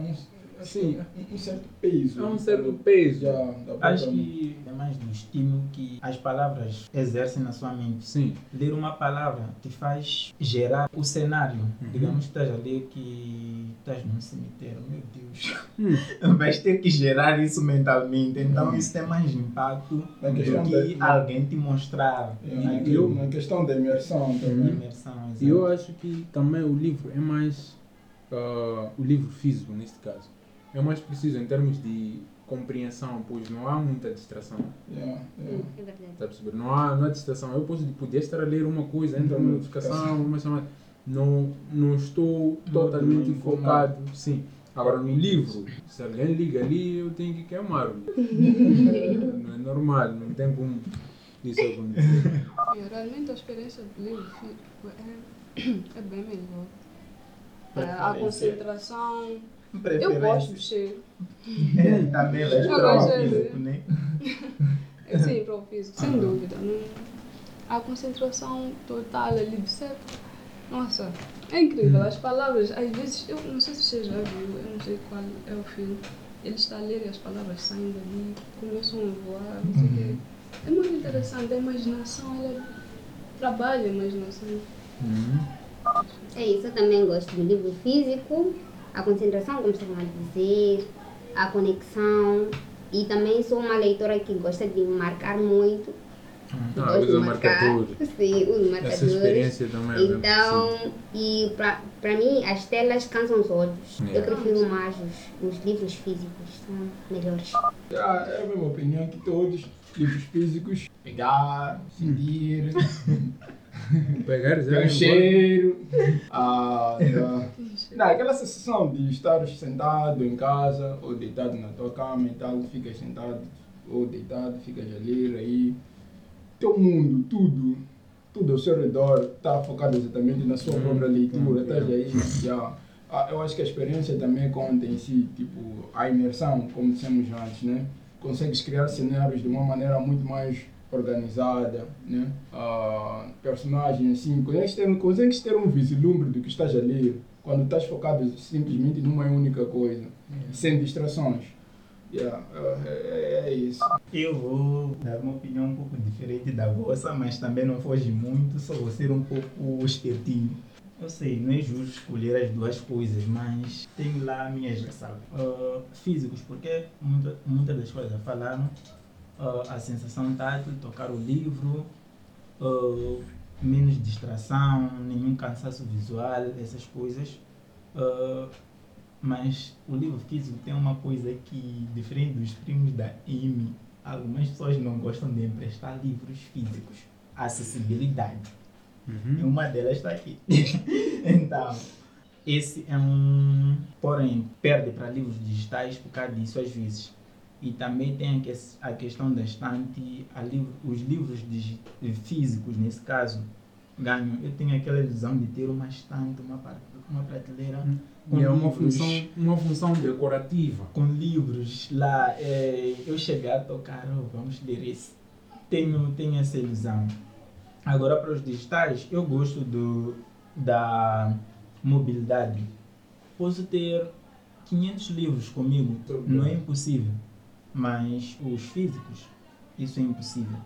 Sim, um certo peso. há um certo peso. Já, Acho que é mais do estímulo que as palavras exercem na sua mente. Sim. Ler uma palavra te faz gerar o cenário. Uhum. Digamos que estás a ler que estás num cemitério. Meu Deus. Hum. Vais ter que gerar isso mentalmente. Então isso tem mais impacto Na do questão que da- alguém te mostrar. É, aquilo. Na questão da imersão também. Imersão, eu acho que também o livro é mais. ah, o livro físico, neste caso. É mais preciso em termos de compreensão, pois não há muita distração. Yeah, É verdade. Está a perceber? Não há, não há distração. Eu posso poder estar a ler uma coisa, entra uma notificação, uma chamada. Não, não estou totalmente informado. focado. Sim. Agora no livro, se alguém liga ali, eu tenho que queimar o livro. não é normal, não tem como isso acontecer. E, realmente a experiência do livro é, é bem melhor. É, a Preferência. concentração. Eu Preferência. gosto do cheiro. É, também Eu para o gosto de- físico, né? É sim, para o físico, sem dúvida. A concentração total ali de ser. Nossa, é incrível. As palavras, às vezes, eu não sei se você já viu, eu não sei qual é o filme. Ele está a ler e as palavras saem dali, começam a voar, não sei o quê. É muito interessante, a imaginação, ela trabalha a imaginação. É isso, eu também gosto do livro físico, a concentração, como estavam a dizer, a conexão. E também sou uma leitora que gosta de marcar muito. Ah, usa marcar. marcadores. Sim, uso marcadores. Essa experiência também é Então, e para mim, as telas cansam os olhos. Yeah. Eu prefiro mais os, os livros físicos, são melhores. Ah, é a mesma opinião que todos. Livros físicos, pegar, sentir, Pegar já ter é o cheiro. Ah, ah, não, aquela sensação de estar sentado em casa ou deitado na tua cama e tal, ficas sentado ou deitado, ficas a ler aí. Teu mundo, tudo, tudo ao seu redor está focado exatamente na sua Hum, própria leitura. hum, Estás aí, já. Ah, eu acho que a experiência também conta em si, tipo, a imersão, como dissemos antes, né? Consegues criar cenários de uma maneira muito mais organizada, né? Ah, personagens, assim, consegues ter, consegues ter um vislumbre do que estás a ler quando estás focado simplesmente numa única coisa, sem distrações. Yeah, é, é isso. Eu vou dar uma opinião um pouco diferente da vossa, mas também não foge muito, só vou ser um pouco espertinho. Eu sei, não é justo escolher as duas coisas, mas tenho lá minhas ressalvas. Ah, físicos, porque muita, muitas das coisas falaram, ah, a sensação tátil, tocar o livro, ah, menos distração, nenhum cansaço visual, essas coisas. Ah, mas o livro físico tem uma coisa que, diferente dos primos da IME, algumas pessoas não gostam de emprestar livros físicos. Acessibilidade. E uma delas está aqui. então, esse é um. Porém, perde para livros digitais por causa disso às vezes. E também tem a, que- a questão da estante, livro, os livros físicos, nesse caso, ganham. Eu tenho aquela ilusão de ter uma estante, uma, uma prateleira. com E é uma livros função, uma função decorativa. com livros lá. é, eu cheguei a tocar, oh, vamos ler esse. Tenho, tenho essa ilusão. Agora, para os digitais, eu gosto do, da mobilidade. Posso ter 500 livros comigo, não é impossível. Mas os físicos, isso é impossível.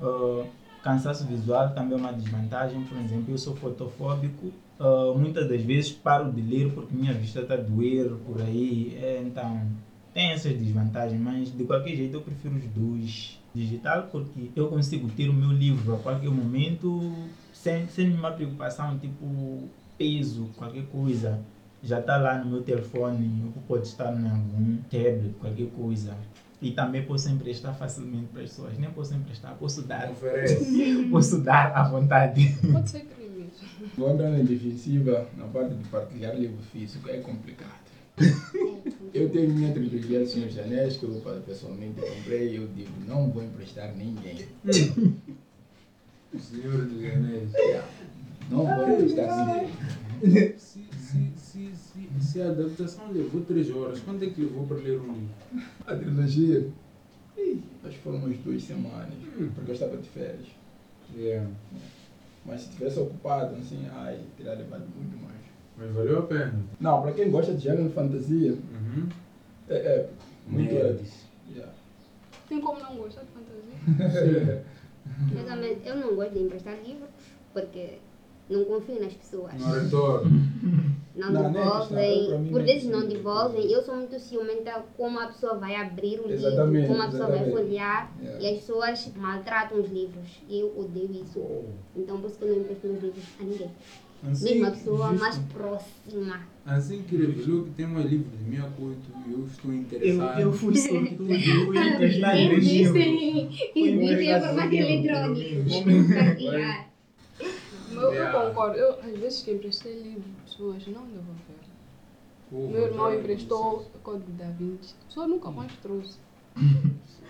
Ah, cansaço visual também é uma desvantagem. Por exemplo, eu sou fotofóbico. ah, muitas das vezes paro de ler porque minha vista está doer por aí. É, então, tem essas desvantagens, mas de qualquer jeito eu prefiro os dois. digital porque eu consigo ter o meu livro a qualquer momento sem, sem nenhuma preocupação, tipo peso, qualquer coisa. Já está lá no meu telefone, ou pode estar em algum tablet, qualquer coisa. E também posso emprestar facilmente para as pessoas. Nem posso emprestar, posso dar. posso dar à vontade. Pode ser crime. Vou entrar na defensiva na parte de partilhar livro físico, é complicado. eu tenho minha trilogia de Senhor dos Anéis que eu pessoalmente comprei e eu digo, não vou emprestar ninguém. Senhor dos Anéis. Não vou emprestar ninguém. Se, a adaptação levou três horas, quanto é que levou para ler um livro? A trilogia, ih, acho que foram umas duas semanas, porque eu estava de férias. Yeah. Mas se tivesse ocupado, assim, ai, teria levado muito mais. Mas valeu a pena. Não, para quem gosta de gênero de fantasia, Uhum. é, é muito épico. Yeah. Tem como não gostar de fantasia? Exatamente. Eu não gosto de emprestar livros porque não confio nas pessoas. Não retorno. Não, Não, nem devolvem, por não vezes não devolvem. Eu sou muito ciumenta como a pessoa vai abrir o livro, como a pessoa vai exatamente. folhear Yeah. e as pessoas maltratam os livros. E eu odeio isso. Então por isso que eu não empresto meus livros a ninguém. Assim, Mesmo a pessoa justo. mais próxima. Assim que revelou que tem mais livros de minha coito e eu estou Eu, interessado. eu fui sortudo, fui emprestar livros. existem a formato eletrônico. Eu, eu concordo. Eu, às vezes que emprestei livro, pessoas não devolveram. Porra, Meu irmão emprestou o Código da Vinci. A pessoa nunca mais trouxe.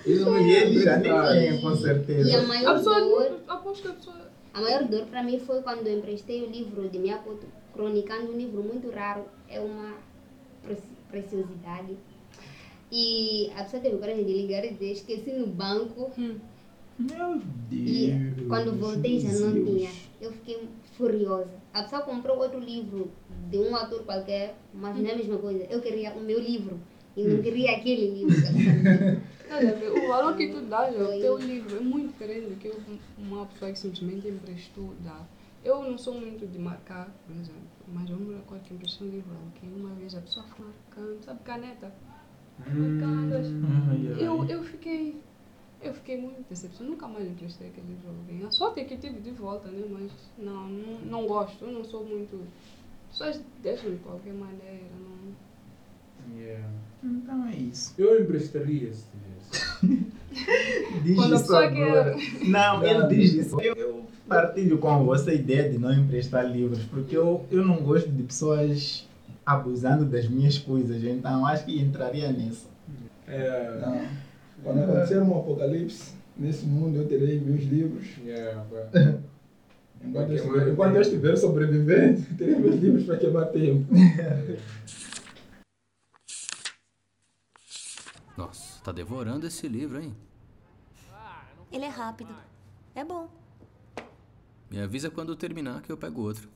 E ele já nem tem, com E a certeza. A maior pessoa, dor, aposto que a pessoa... a maior dor para mim foi quando eu emprestei o livro de Miyakoto, cronicando um livro muito raro, é uma pre- preciosidade. E a pessoa teve coragem de ligar e dizer, esqueci no banco. Meu E Deus. quando voltei já não Deus. tinha. Eu fiquei furiosa. A pessoa comprou outro livro de um autor qualquer, mas não é a mesma coisa. Eu queria o meu livro e não queria aquele livro. Olha, o valor que tu dás ao teu livro é muito diferente do que uma pessoa que simplesmente emprestou dá. Eu não sou muito de marcar, por exemplo, mas eu me recordo que emprestei um livro alguém uma vez, a pessoa foi marcando, sabe, caneta. Marcando. Ai, ai. Eu, eu fiquei. Eu fiquei muito decepcionada, nunca mais emprestei aquele livro a alguém. A sorte é que tive de volta, né? Mas não, não, não gosto, eu não sou muito. As pessoas deixam de qualquer maneira, não. Yeah. Então é isso. Eu emprestaria se tivesse. Diz Quando a isso pessoa agora. Não, ele diz isso. Eu, eu partilho com você a ideia de não emprestar livros, porque eu, eu não gosto de pessoas abusando das minhas coisas, então acho que entraria nisso. É. Não. Quando acontecer um apocalipse, nesse mundo eu terei meus livros. Yeah. Enquanto, eu estiver, enquanto eu estiver sobrevivendo, terei meus livros para queimar tempo. Nossa, tá devorando esse livro, hein? Ele é rápido. É bom. Me avisa quando terminar que eu pego outro.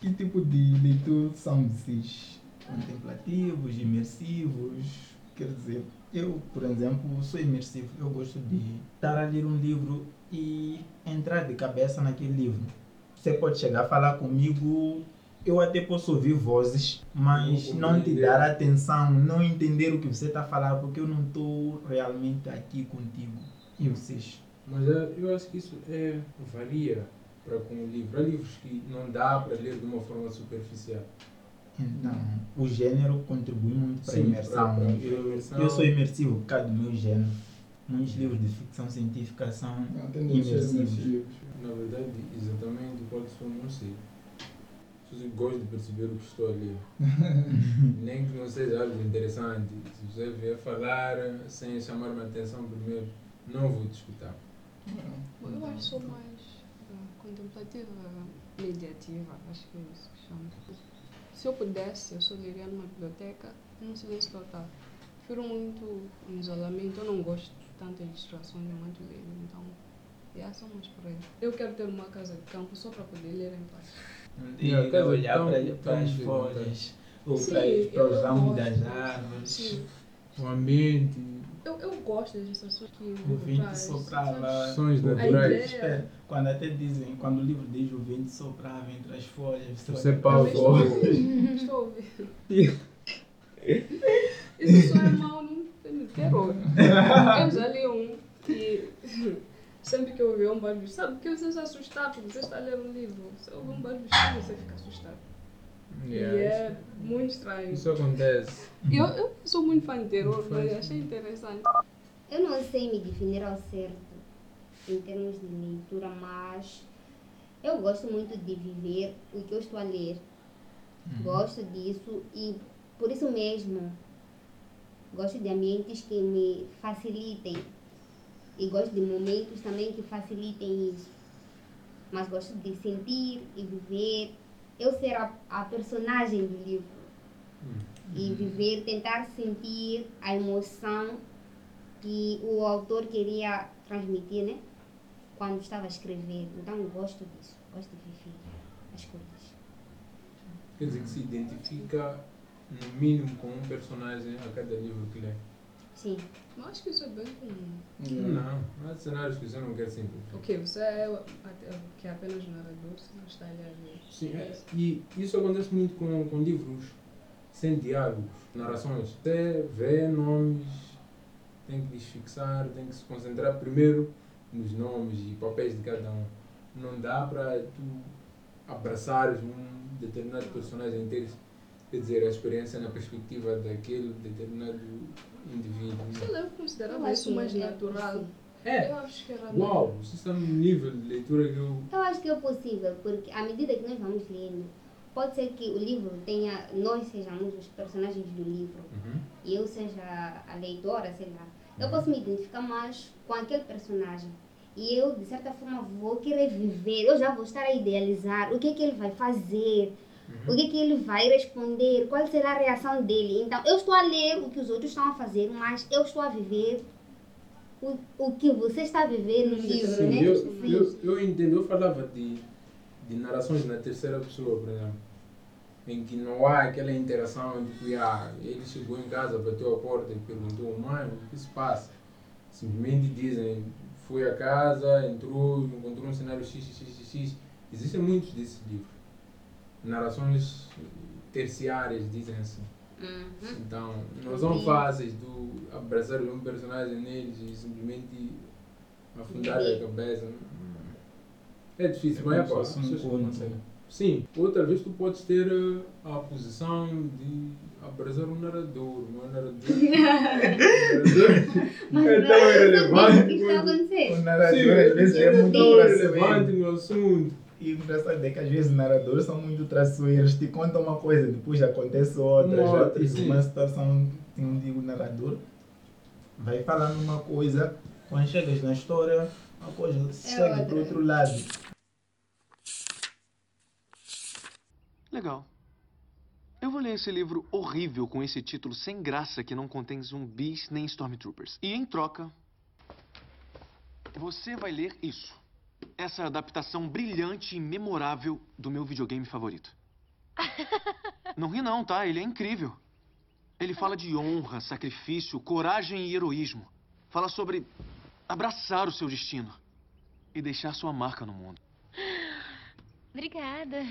Que tipo de leitura são vocês? Contemplativos, imersivos? Quer dizer, eu, por exemplo, sou imersivo. Eu gosto de estar a ler um livro e entrar de cabeça naquele livro. Você pode chegar a falar comigo, eu até posso ouvir vozes, mas Não não te dar atenção, não entender o que você está falar, porque eu não estou realmente aqui contigo. E vocês? Mas é, eu acho que isso é, varia para com o livro. Há livros que não dá para ler de uma forma superficial. Então, o gênero contribui muito para a imersão. pra- pra Eu, imersão. eu sou imersivo por causa do meu gênero. Muitos livros de ficção científica são Não, ser imersivos. imersivos. Na verdade, exatamente pode ser um não sei. Se você gosta de perceber o que estou a ler, nem que não seja algo interessante, se você vier falar sem chamar minha atenção primeiro, não vou te escutar. Eu acho que sou mais ah, contemplativa, mediativa, acho que é isso que chama. Se eu pudesse, eu só leria numa biblioteca num silêncio total. Prefiro muito um isolamento, eu não gosto tanto de distrações e muito ler, então é só mais por aí. Eu quero ter uma casa de campo só para poder ler em paz. E Yeah, de olhar para, para as folhas, ou Sim, para, os ramos das árvores. O ambiente, Eu, eu gosto das distrações que O vento soprava. Sons naturais. espera, Quando até dizem, quando o livro diz o vento soprava entre as folhas, Você pausa. Estou a ouvir. Isso só é mau no filme de terror. Eu já li um e sempre que eu ouvi um barulho, sabe que você se assustar porque você está a ler um livro. Se ouve um barulho, você fica assustado. Yeah, e é muito estranho. Isso acontece. Eu, eu sou muito fã de terror, mas achei interessante. Eu não sei me definir ao certo em termos de leitura, mas eu gosto muito de viver o que eu estou a ler. Uhum. Gosto disso e por isso mesmo gosto de ambientes que me facilitem e gosto de momentos também que facilitem isso. Mas gosto de sentir e viver, eu ser a, a personagem do livro e viver, tentar sentir a emoção que o autor queria transmitir, né? Quando estava a escrever. Então gosto disso, gosto de viver as coisas. Quer dizer que se identifica no mínimo com um personagem a cada livro que lê. Sim. Eu acho que isso é bem comum. Não, há cenários que você não quer simplificar. O quê? Você é, que é apenas narrador, você não está ali a ver. Sim, é, e isso acontece muito com, com livros sem diálogos, narrações. Você vê nomes, tem que desfixar, tem que se concentrar primeiro nos nomes e papéis de cada um. Não dá para tu abraçares um determinado personagem inteiro, quer dizer, a experiência na perspectiva daquele determinado indivíduo. Você leva considerava Eu isso acho mais é natural? É. Eu acho que era Uau, você está num nível de leitura que eu. Eu acho que é possível, porque à medida que nós vamos lendo, pode ser que o livro tenha, nós sejamos os personagens do livro e eu seja a leitora, sei lá. Eu posso me identificar mais com aquele personagem. E eu, de certa forma, vou querer viver, eu já vou estar a idealizar o que, é que ele vai fazer, o que, é que ele vai responder, qual será a reação dele. Então, eu estou a ler o que os outros estão a fazer, mas eu estou a viver o, o que você está a viver no livro, Sim, né? eu, Sim. eu, eu entendo, eu falava de, de narrações na terceira pessoa, por exemplo, em que não há aquela interação de que ah, ele chegou em casa, bateu a porta e perguntou, mãe, o que se passa? Simplesmente dizem, foi a casa, entrou, encontrou um cenário x, x, x, x. Existem muitos desses livros. Narrações terciárias, dizem assim. Então, não são fáceis do abraçar um personagem neles e simplesmente afundar a cabeça. É difícil, É mas é um conto. conseguem. Sim, outra vez tu podes ter eh, a posição de abraçar um narrador, um narrador. Mas é não tão é irrelevante. isso que está a acontecer. O narrador Sim, às vezes é muito tão traiçoeiro. relevante no assunto. E o engraçado é que às vezes os narradores são muito traiçoeiros, te contam uma coisa, depois acontece outra. Uma Já outra, tive sim. uma situação um dia o narrador vai falando uma coisa, quando chegas na história, a coisa segue outra. para o outro lado. Legal. Eu vou ler esse livro horrível com esse título sem graça que não contém zumbis nem Stormtroopers. E em troca, você vai ler isso. Essa adaptação brilhante e memorável do meu videogame favorito. Não ri não, tá? Ele é incrível. Ele fala de honra, sacrifício, coragem e heroísmo. Fala sobre abraçar o seu destino e deixar sua marca no mundo. Obrigada.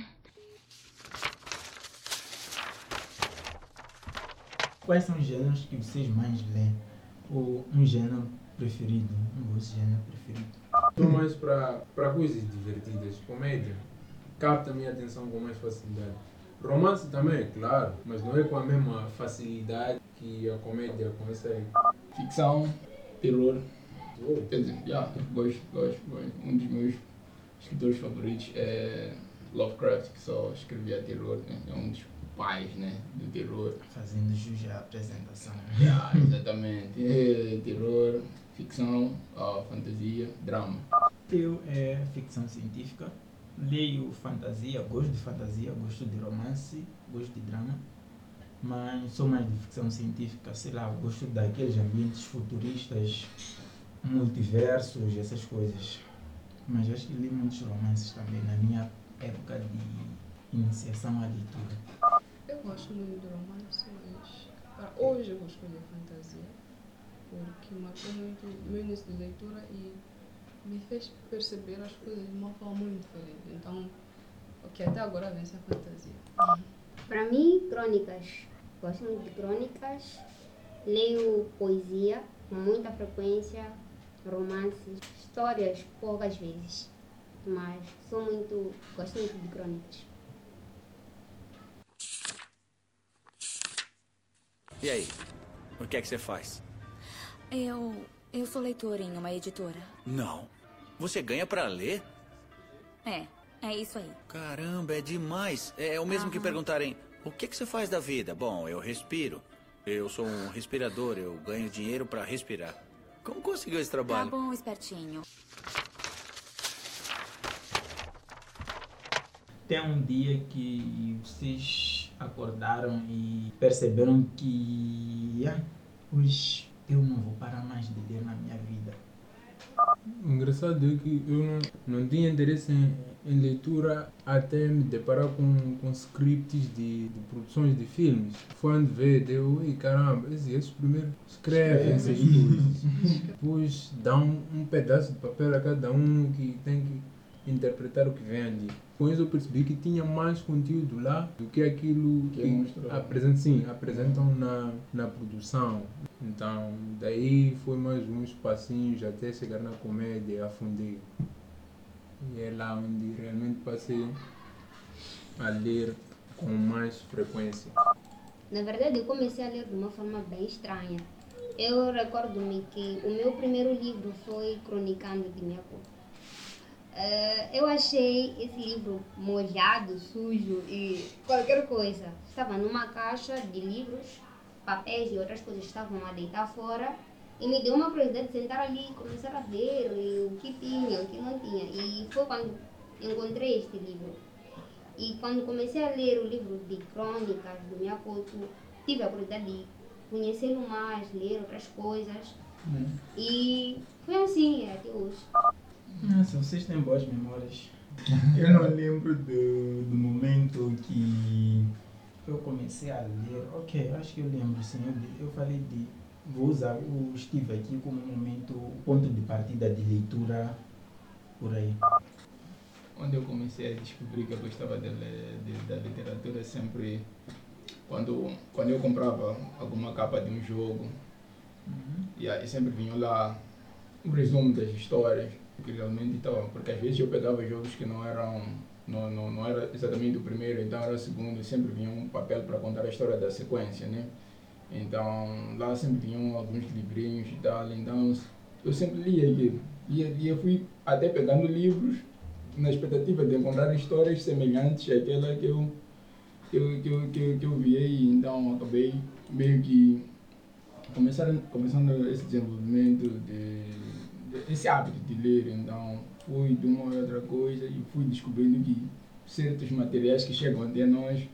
Quais são os gêneros que vocês mais leem? Ou um gênero preferido? Um vosso gênero preferido? Estou mais para para coisas divertidas. Comédia capta a minha atenção com mais facilidade. Romance também, claro, mas não é com a mesma facilidade que a comédia consegue. Ficção, terror. Quer dizer, yeah, gosto, gosto, gosto. Um dos meus escritores favoritos é Lovecraft, que só escrevia terror, né? É um dos pais, né, do terror. Fazendo jus à apresentação. Yeah, exatamente. É, terror, ficção, ah, fantasia, drama. Eu é ficção científica. Leio fantasia, gosto de fantasia, gosto de romance, gosto de drama. Mas sou mais de ficção científica, sei lá, gosto daqueles ambientes futuristas, multiversos, essas coisas. Mas acho que li muitos romances também na minha época de iniciação à leitura. Eu gosto muito de romance, mas para hoje eu vou escolher fantasia. Porque marcou muito o meu início de leitura e me fez perceber as coisas de uma forma muito diferente. Então, o que até agora vence a fantasia. Para mim, crônicas. Gosto muito de crônicas. Leio poesia com muita frequência, romances, histórias poucas vezes, mas sou muito, gosto muito de crônicas. E aí? O que é que você faz? Eu. Eu sou leitora em uma editora. Não. Você ganha pra ler? É, é isso aí. Caramba, é demais. É o mesmo que Aham. perguntarem: o que, que você faz da vida? Bom, eu respiro. Eu sou um respirador, eu ganho dinheiro pra respirar. Como conseguiu esse Tá trabalho? bom, espertinho. Tem um dia que vocês acordaram e perceberam que ah, hoje eu não vou parar mais de ler na minha vida. O engraçado é que eu não, não tinha interesse em, em leitura até me deparar com, com scripts de, de produções de filmes. Foi onde ver, deu, e caramba, esses, esses primeiro escrevem essas coisas. Depois dão um pedaço de papel a cada um que tem que interpretar o que vem ali. Com isso eu percebi que tinha mais conteúdo lá do que aquilo Que que, apresentam, sim, apresentam na, na produção. Então, daí foi mais uns passinhos até chegar na comédia, afundei. E é lá onde realmente passei a ler com mais frequência. Na verdade, eu comecei a ler de uma forma bem estranha. Eu recordo-me que o meu primeiro livro foi Cronicando de Minha Cor. Eh, eu achei esse livro molhado, sujo e qualquer coisa. Estava numa caixa de livros, papéis e outras coisas estavam a deitar fora. E me deu uma curiosidade de sentar ali e começar a ver o que tinha, o que não tinha. E foi quando encontrei este livro. E quando comecei a ler o livro de crônicas do Miyakoto, tive a curiosidade de conhecê-lo mais, ler outras coisas. E foi assim até hoje. Nossa, vocês têm boas memórias. Eu não lembro do, do momento que eu comecei a ler. Ok, acho que eu lembro, sim. Eu, eu falei de. Vou usar o Steve aqui como momento, ponto de partida de leitura por aí. Quando eu comecei a descobrir que eu gostava de, de- da literatura, sempre quando, quando eu comprava alguma capa de um jogo, e aí sempre vinha lá um resumo das histórias realmente estavam, porque às vezes eu pegava jogos que não eram não, não, não era exatamente o primeiro, então era o segundo, e sempre vinha um papel para contar a história da sequência, né? Então lá sempre vinham alguns livrinhos e tal, então eu sempre lia aquilo. E, e eu fui até pegando livros na expectativa de encontrar histórias semelhantes àquela que eu, que eu, que eu, que eu, que eu vi e então acabei meio que começando, começando esse desenvolvimento de, de esse hábito de ler, então fui de uma ou outra coisa e fui descobrindo que certos materiais que chegam até nós,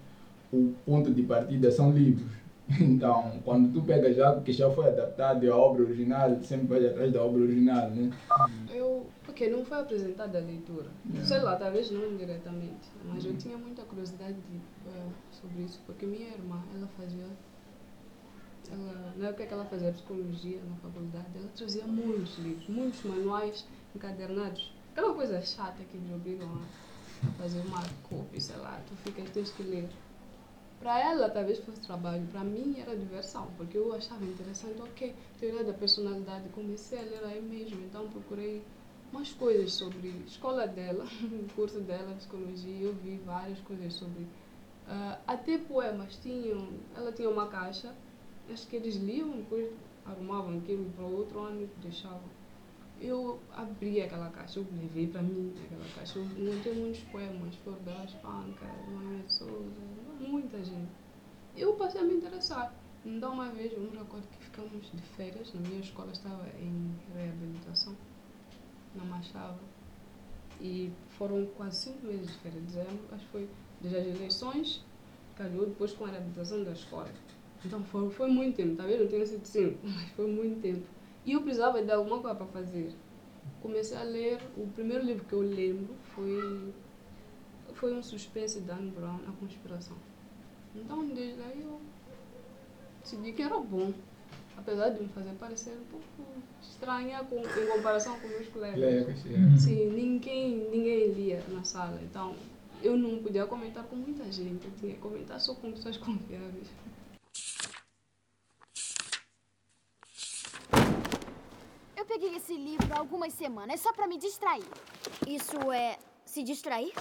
o ponto de partida são livros. Então, quando tu pegas algo que já foi adaptado à obra original, sempre vai atrás da obra original, né? Eu, ok, não foi apresentada a leitura. Yeah. Sei lá, talvez não diretamente, mas eu tinha muita curiosidade eh, sobre isso, porque minha irmã, ela fazia, ela, na época que ela fazia psicologia na faculdade, ela trazia muitos livros, muitos manuais encadernados. Aquela coisa chata que eles obrigam a fazer uma cópia, sei lá, tu ficas, tens que ler. Para ela, talvez fosse trabalho, para mim era diversão, porque eu achava interessante, ok, teoria da personalidade, comecei a ler aí mesmo, então procurei umas coisas sobre escola dela, curso dela, psicologia, eu vi várias coisas sobre. ah, até poemas tinham, ela tinha uma caixa, acho que eles liam, depois arrumavam aquilo para o outro ano e deixavam. Eu abri aquela caixa, eu levei para mim aquela caixa, eu encontrei muitos poemas, Flor Bela Espanca, Maria de Souza, muita gente. Eu passei a me interessar. Então uma vez, eu me recordo que ficamos de férias, na minha escola estava em reabilitação, na Machava, e foram quase cinco meses de férias, dezembro, acho que foi desde as eleições, calhou depois com a reabilitação da escola. Então foi, foi muito tempo, talvez não tenha sido cinco, mas foi muito tempo. E eu precisava de alguma coisa para fazer. Comecei a ler, o primeiro livro que eu lembro foi, foi um suspense de Dan Brown, A Conspiração. Então desde aí eu decidi que era bom. Apesar de me fazer parecer um pouco estranha com, em comparação com meus colegas. É. Sim, ninguém, ninguém lia na sala. Então eu não podia comentar com muita gente. Eu tinha que comentar só com pessoas confiáveis. Esse livro há algumas semanas só pra me distrair. Isso é se distrair?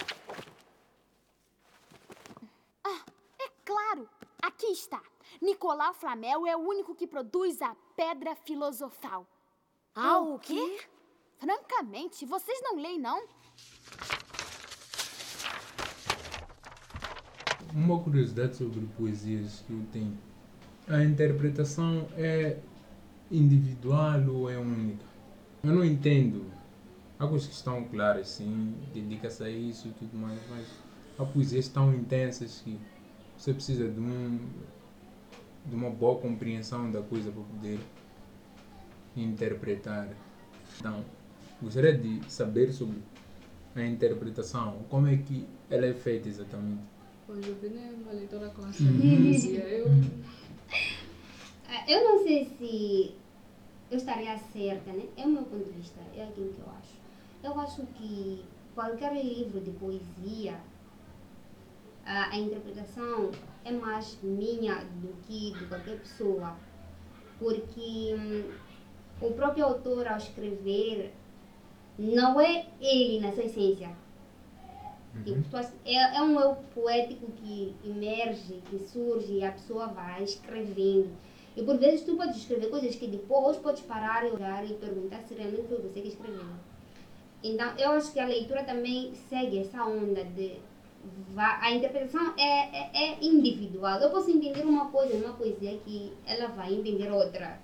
Ah, é claro! Aqui está. Nicolau Flamel é o único que produz a Pedra Filosofal. Ah, o quê? Francamente, vocês não leem, não? Uma curiosidade sobre poesias que eu tenho. A interpretação é individual ou é única? Eu não entendo. Há coisas que estão claras, sim, dedica-se a isso e tudo mais, mas há poesias tão intensas que você precisa de, um, de uma boa compreensão da coisa para poder interpretar. Então, gostaria de saber sobre a interpretação, como é que ela é feita exatamente. Pois, eu é uma leitora clássica de poesia. Eu... Ah, Eu não sei se eu estaria certa, né? É o meu ponto de vista, é aquilo que eu acho. Eu acho que qualquer livro de poesia, a, a interpretação é mais minha do que de qualquer pessoa. Porque hum, o próprio autor, ao escrever, não é ele na sua essência. Tipo, tu ach- é, é um eu poético que emerge, que surge e a pessoa vai escrevendo. E por vezes tu podes escrever coisas que depois podes parar e olhar e perguntar se realmente foi você que escreveu. Então eu acho que a leitura também segue essa onda de. A interpretação é, é, é individual. Eu posso entender uma coisa numa poesia que ela vai entender outra.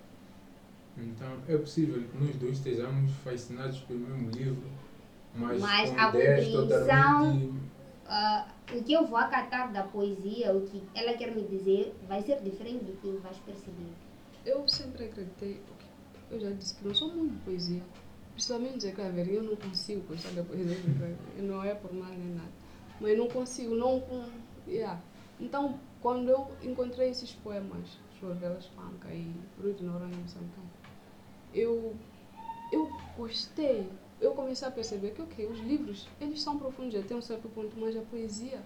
Então, é possível que nós dois estejamos fascinados pelo mesmo livro, mas, Mas com a compreensão, totalmente... o que eu vou acatar da poesia, o que ela quer me dizer, vai ser diferente do que vais perceber. Eu sempre acreditei, eu já disse que não sou muito de poesia. Principalmente Zé Craveria, eu não consigo gostar da poesia de. Não é por mal nem nada. Mas não consigo, não. Yeah. Então, quando eu encontrei esses poemas, Chorvelas Panca e Fruto Noronha Moçambique, eu, eu gostei. Eu comecei a perceber que, ok, os livros, eles são profundos até um certo ponto, mas a poesia,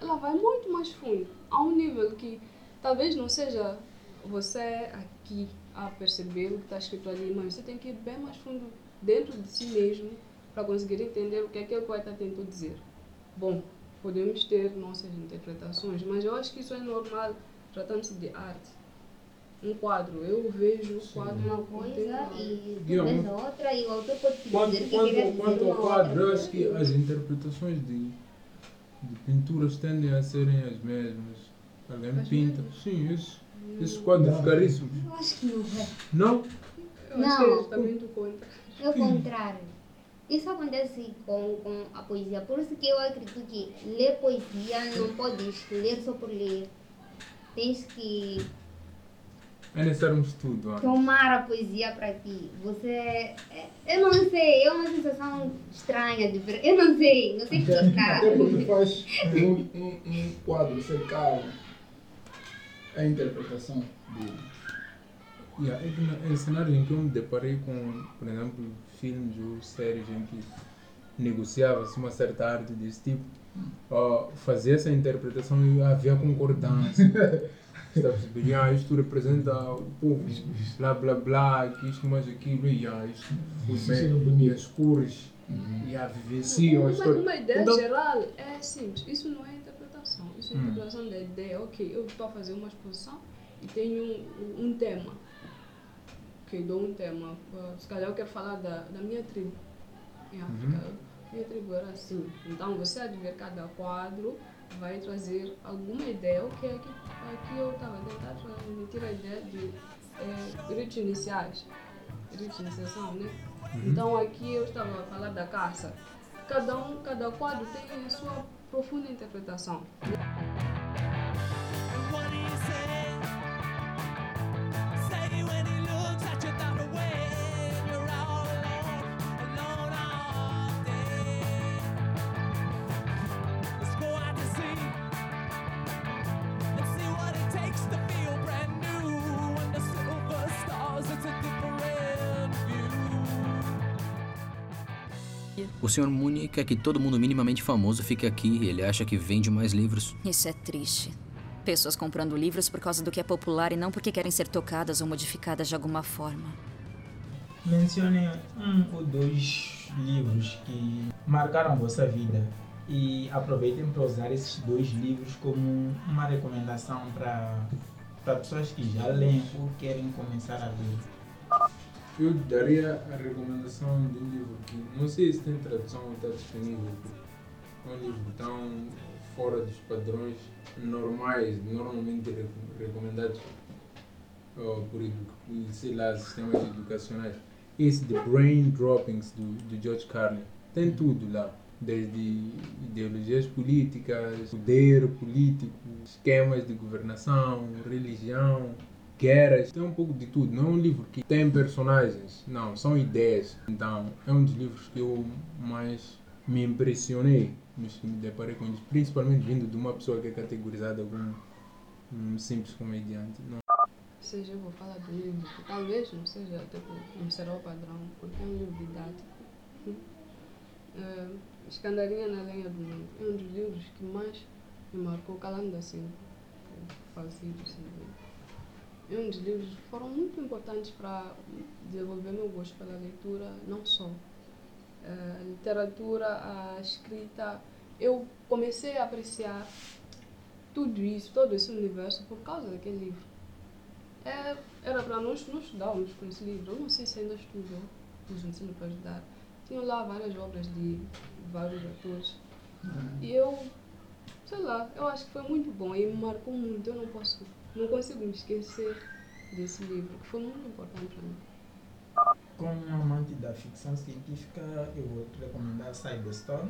ela vai muito mais fundo, a um nível que talvez não seja você aqui a perceber o que está escrito ali, mas você tem que ir bem mais fundo dentro de si mesmo para conseguir entender o que aquele poeta tentou dizer. Bom, podemos ter nossas interpretações, mas eu acho que isso é normal tratando-se de arte. Um quadro, eu vejo o quadro Uma coisa e outra e o autor pode te Quanto, dizer que quanto, dizer quanto ao quadro, outra eu acho que as interpretações de, de pinturas tendem a serem as mesmas. Alguém As pinta. mesmas? Sim, isso. Esses quadros caríssimos. Eu acho que não é. Não? Eu acho que é Não, justamente o contra. é o contrário. Isso acontece com, com a poesia. Por isso que eu acredito que ler poesia não podes ler só por ler. Tens que É necessário um estudo. tomar a poesia para ti. Você. é- Eu não sei, é uma sensação estranha de ver. Eu não sei, não sei explicar. Até porque faz um, um, um quadro cercado a interpretação dele. Yeah, é que na- em cenários em que eu me deparei com, por exemplo, filmes ou séries em que negociava-se uma certa arte desse tipo, ó, fazia essa interpretação e havia concordância. Está a perceber? Ah, isto representa o povo, blá blá blá, que isto mais aquilo, e ah, isto foi bem, e as cores, e a vivenciam Uma, uma ideia Então, geral é simples. Isso não é interpretação. Isso é Hum. interpretação da ideia. Ok, eu estou a fazer uma exposição e tenho um, um tema. Ok, dou um tema. Uh, Se calhar eu quero falar da, da minha tribo. Em África. Minha tribo era assim. Então você, a ver cada quadro, vai trazer alguma ideia. Ok, aqui, aqui eu estava a tentar transmitir a ideia de é, ritos iniciais. Ritos de iniciação, né? Uhum. Então aqui eu estava a falar da caça. Cada um, cada quadro tem a sua profunda interpretação. O Sr. Mooney quer que todo mundo minimamente famoso fique aqui. Ele acha que vende mais livros. Isso é triste. Pessoas comprando livros por causa do que é popular e não porque querem ser tocadas ou modificadas de alguma forma. Mencione um ou dois livros que marcaram a vossa vida e aproveitem para usar esses dois livros como uma recomendação para, para pessoas que já leem ou querem começar a ler. Eu daria a recomendação de um livro que não sei se tem tradução ou está disponível. É um livro tão fora dos padrões normais, normalmente recomendados uh, por, sei lá, sistemas educacionais. Esse The Brain Droppings do, do George Carlin. Tem tudo lá. Desde ideologias políticas, poder político, esquemas de governação, religião, guerras, tem um pouco de tudo. Não é um livro que tem personagens, não, são ideias. Então, é um dos livros que eu mais me impressionei me deparei com isso, principalmente vindo de uma pessoa que é categorizada como um simples comediante. Não. Seja, eu vou falar do livro, que talvez não seja, tipo, não será o padrão, porque é um livro didático. Uh, Escandarinha na Lenha do Mundo é um dos livros que mais me marcou, calando assim, falecido, assim, é um dos livros que foram muito importantes para desenvolver meu gosto pela leitura, não só a literatura, a escrita. Eu comecei a apreciar tudo isso, todo esse universo por causa daquele livro. É, era para nós, nós estudávamos com esse livro. Eu não sei se ainda estudam nos ensino para ajudar. Tinham lá várias obras de vários autores. Uhum. E eu, sei lá, eu acho que foi muito bom e me marcou muito. Eu não posso, não consigo me esquecer desse livro, que foi muito importante para mim. Como um amante da ficção científica, eu vou te recomendar Cyberstorm,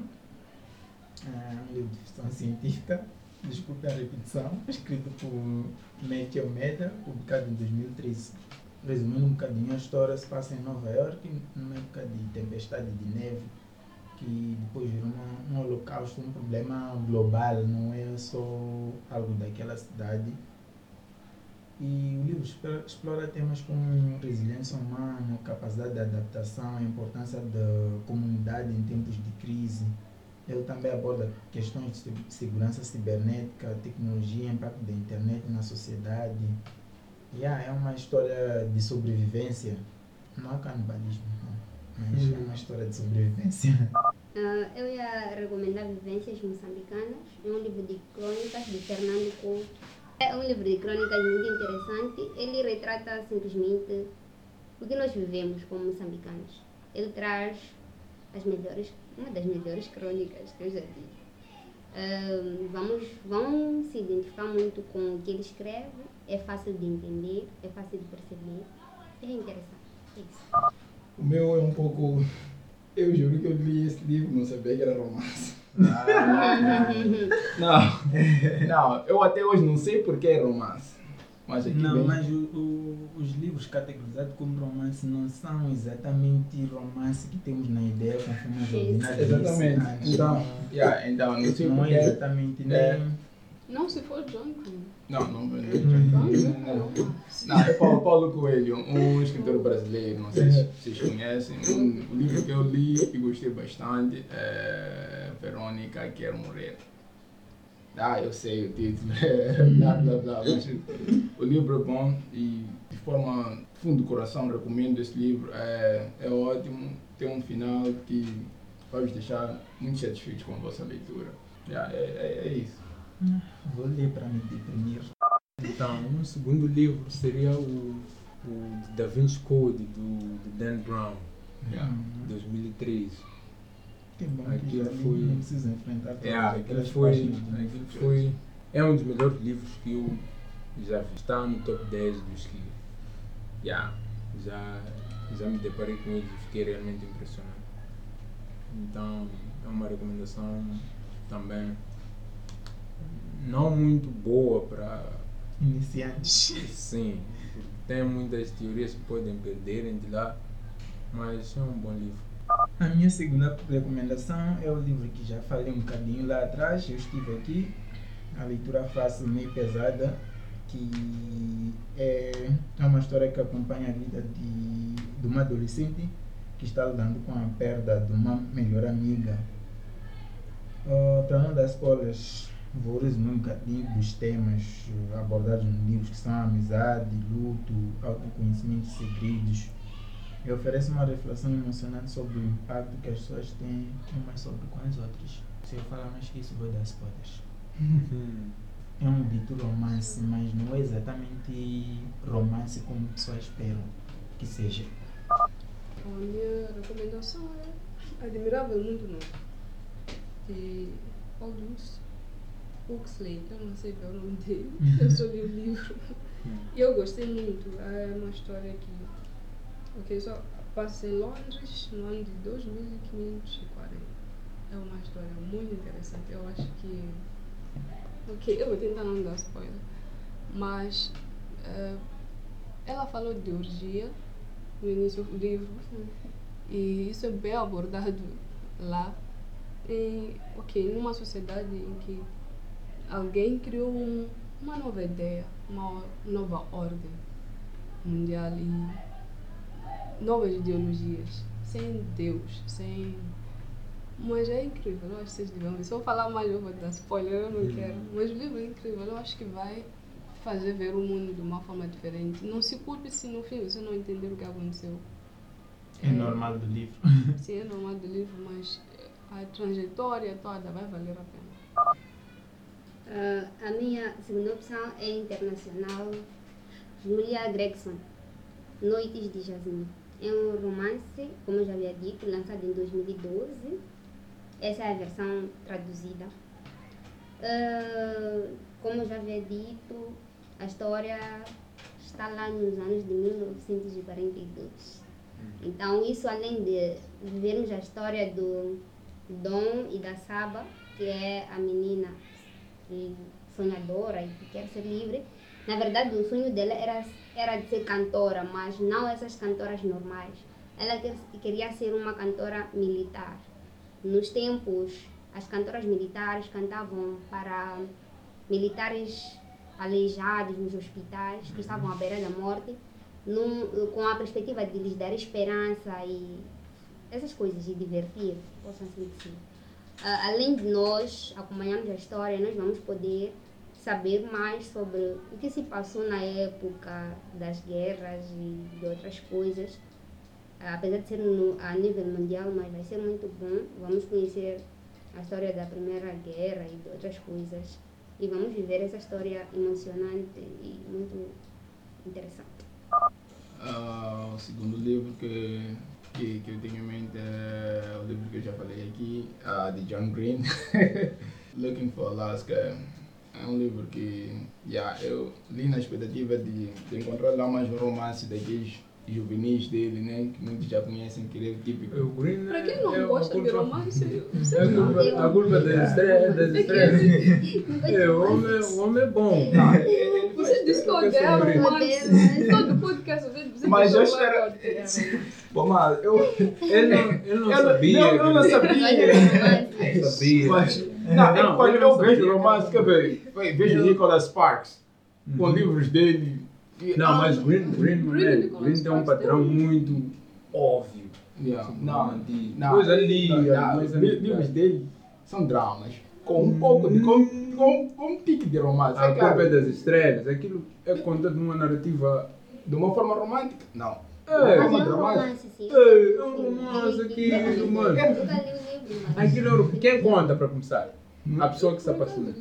é um livro de ficção científica, desculpe a repetição, escrito por Matthew Meda, publicado em 2013. Resumindo um bocadinho, a história se passa em Nova York, numa época de tempestade de neve, que depois virou um, um holocausto, um problema global, não é só algo daquela cidade e o livro explora temas como resiliência humana, capacidade de adaptação, a importância da comunidade em tempos de crise. Ele também aborda questões de segurança cibernética, tecnologia, impacto da internet na sociedade. Yeah, é uma história de sobrevivência. Não há canibalismo, não. mas é uma história de sobrevivência. Uh, eu ia recomendar Vivências Moçambicanas, é um livro de crônicas de Fernando Couto é um livro de crônicas muito interessante. Ele retrata simplesmente o que nós vivemos como moçambicanos. Ele traz as melhores, uma das melhores crônicas que eu já vi. Vamos, vão se identificar muito com o que ele escreve. É fácil de entender, é fácil de perceber. É interessante. É isso. O meu é um pouco. Eu juro que eu li esse livro, não sabia que era romance. não, não, eu até hoje não sei porque é romance. Mas aqui não, mas o, o, os livros categorizados como romance não são exatamente romance que temos na ideia conforme a Jovina Exatamente. Então, yeah, então não sei Não é exatamente nem... É. Não, se for John Não, não, não, não, não. é Paulo, Paulo Coelho, um escritor brasileiro, não sei se vocês conhecem. Um, o livro que eu li e gostei bastante é Verônica Quer Morrer. Ah, eu sei o título, blá blá blá, mas o livro é bom e de forma fundo do coração recomendo esse livro, é, é ótimo, tem um final que vai vos deixar muito satisfeitos com a vossa leitura. Yeah, é, é, é isso. Vou ler para me deprimir. Então, um segundo livro seria o, o Da Vinci Code, do, do Dan Brown, yeah. 2003. Que bom aquilo que foi, não precisa enfrentar todas é, aquilo foi, aquilo foi É um dos melhores livros que eu já vi. Está no top 10 dos que yeah, já, já me deparei com ele e fiquei realmente impressionado. Então, é uma recomendação também não muito boa para iniciantes. Sim, tem muitas teorias que podem perderem de lá, mas é um bom livro. A minha segunda recomendação é o livro que já falei um bocadinho lá atrás, eu estive aqui, a leitura fácil, meio pesada, que é, é uma história que acompanha a vida de, de uma adolescente que está lidando com a perda de uma melhor amiga. Uh, para não dar spoilers, vou resumir um bocadinho dos temas abordados nos livros que são amizade, luto, autoconhecimento, segredos. E oferece uma reflexão emocionante sobre o impacto que as pessoas têm umas sobre com as outras. Se eu falar mais que isso, vou dar spoilers. é um dito romance, mas não é exatamente romance como pessoas esperam que seja. A minha recomendação é Admirável Mundo Novo, de Aldous Huxley, eu não sei qual é o nome dele, eu só li o livro. E eu gostei muito, é uma história que ok, só passa em Londres no ano de 2540. É uma história muito interessante, eu acho que... Ok, eu vou tentar não dar spoiler, mas uh, ela falou de orgia no início do livro e isso é bem abordado lá. Em, ok, numa sociedade em que alguém criou um, uma nova ideia, uma nova ordem mundial e novas ideologias, sem Deus, sem. Mas é incrível, eu acho que vocês deviam ver. Se eu falar mais, eu vou dar spoiler, eu não quero. Mas o livro é incrível, eu acho que vai fazer ver o mundo de uma forma diferente. Não se culpe se no fim você não entender o que aconteceu. É, é normal do livro. Sim, é normal do livro, mas a trajetória toda vai valer a pena. A minha segunda opção é internacional Julia Gregson, Noites de Jasmine. É um romance, como eu já havia dito, lançado em 2012. Essa é a versão traduzida. Uh, como eu já havia dito, a história está lá nos anos de 1942. Então, isso além de vivermos a história do Dom e da Saba, que é a menina e sonhadora e que quer ser livre. Na verdade, o sonho dela era, era de ser cantora, mas não essas cantoras normais. Ela queria ser uma cantora militar. Nos tempos, as cantoras militares cantavam para militares aleijados nos hospitais que estavam à beira da morte, num, com a perspectiva de lhes dar esperança e essas coisas, e divertir, posso assim. Além de nós acompanharmos a história, nós vamos poder saber mais sobre o que se passou na época das guerras e de outras coisas. Apesar de ser no, a nível mundial, mas vai ser muito bom. Vamos conhecer a história da Primeira Guerra e de outras coisas. E vamos viver essa história emocionante e muito interessante. Uh, o segundo livro que que, que eu tenho em mente é o livro que eu já falei aqui, uh, de John Green, Looking for Alaska. É um livro que yeah, eu li na expectativa de, de encontrar lá mais um romance daqueles juvenis dele, né? Que muitos já conhecem, que é típico. O Green Para quem não gosta de romance, você é culpa, a culpa das estrelas. Das estrelas. É, o homem, o homem é bom. Você disse que odeia romance. Todo podcast Mas eu espero. Bom, mas eu. Ele não, ele não sabia. Não, eu não sabia. Não sabia. Mas, não, é quando eu vejo romance, que eu vejo Nicholas Sparks com livros dele. Não, mas Green, Green, Green, Green tem um padrão muito óbvio. Yeah. Não, de não, coisa ali. não, os livros dele são dramas. Com um pouco de. com, com, com um tique de romance. A culpa é das estrelas. Aquilo é contado numa narrativa. De uma forma romântica? Não. É, Mas é um romance, sim. É, é um romance aquilo, mano. Aquilo é Quem conta para começar? A pessoa que está passando.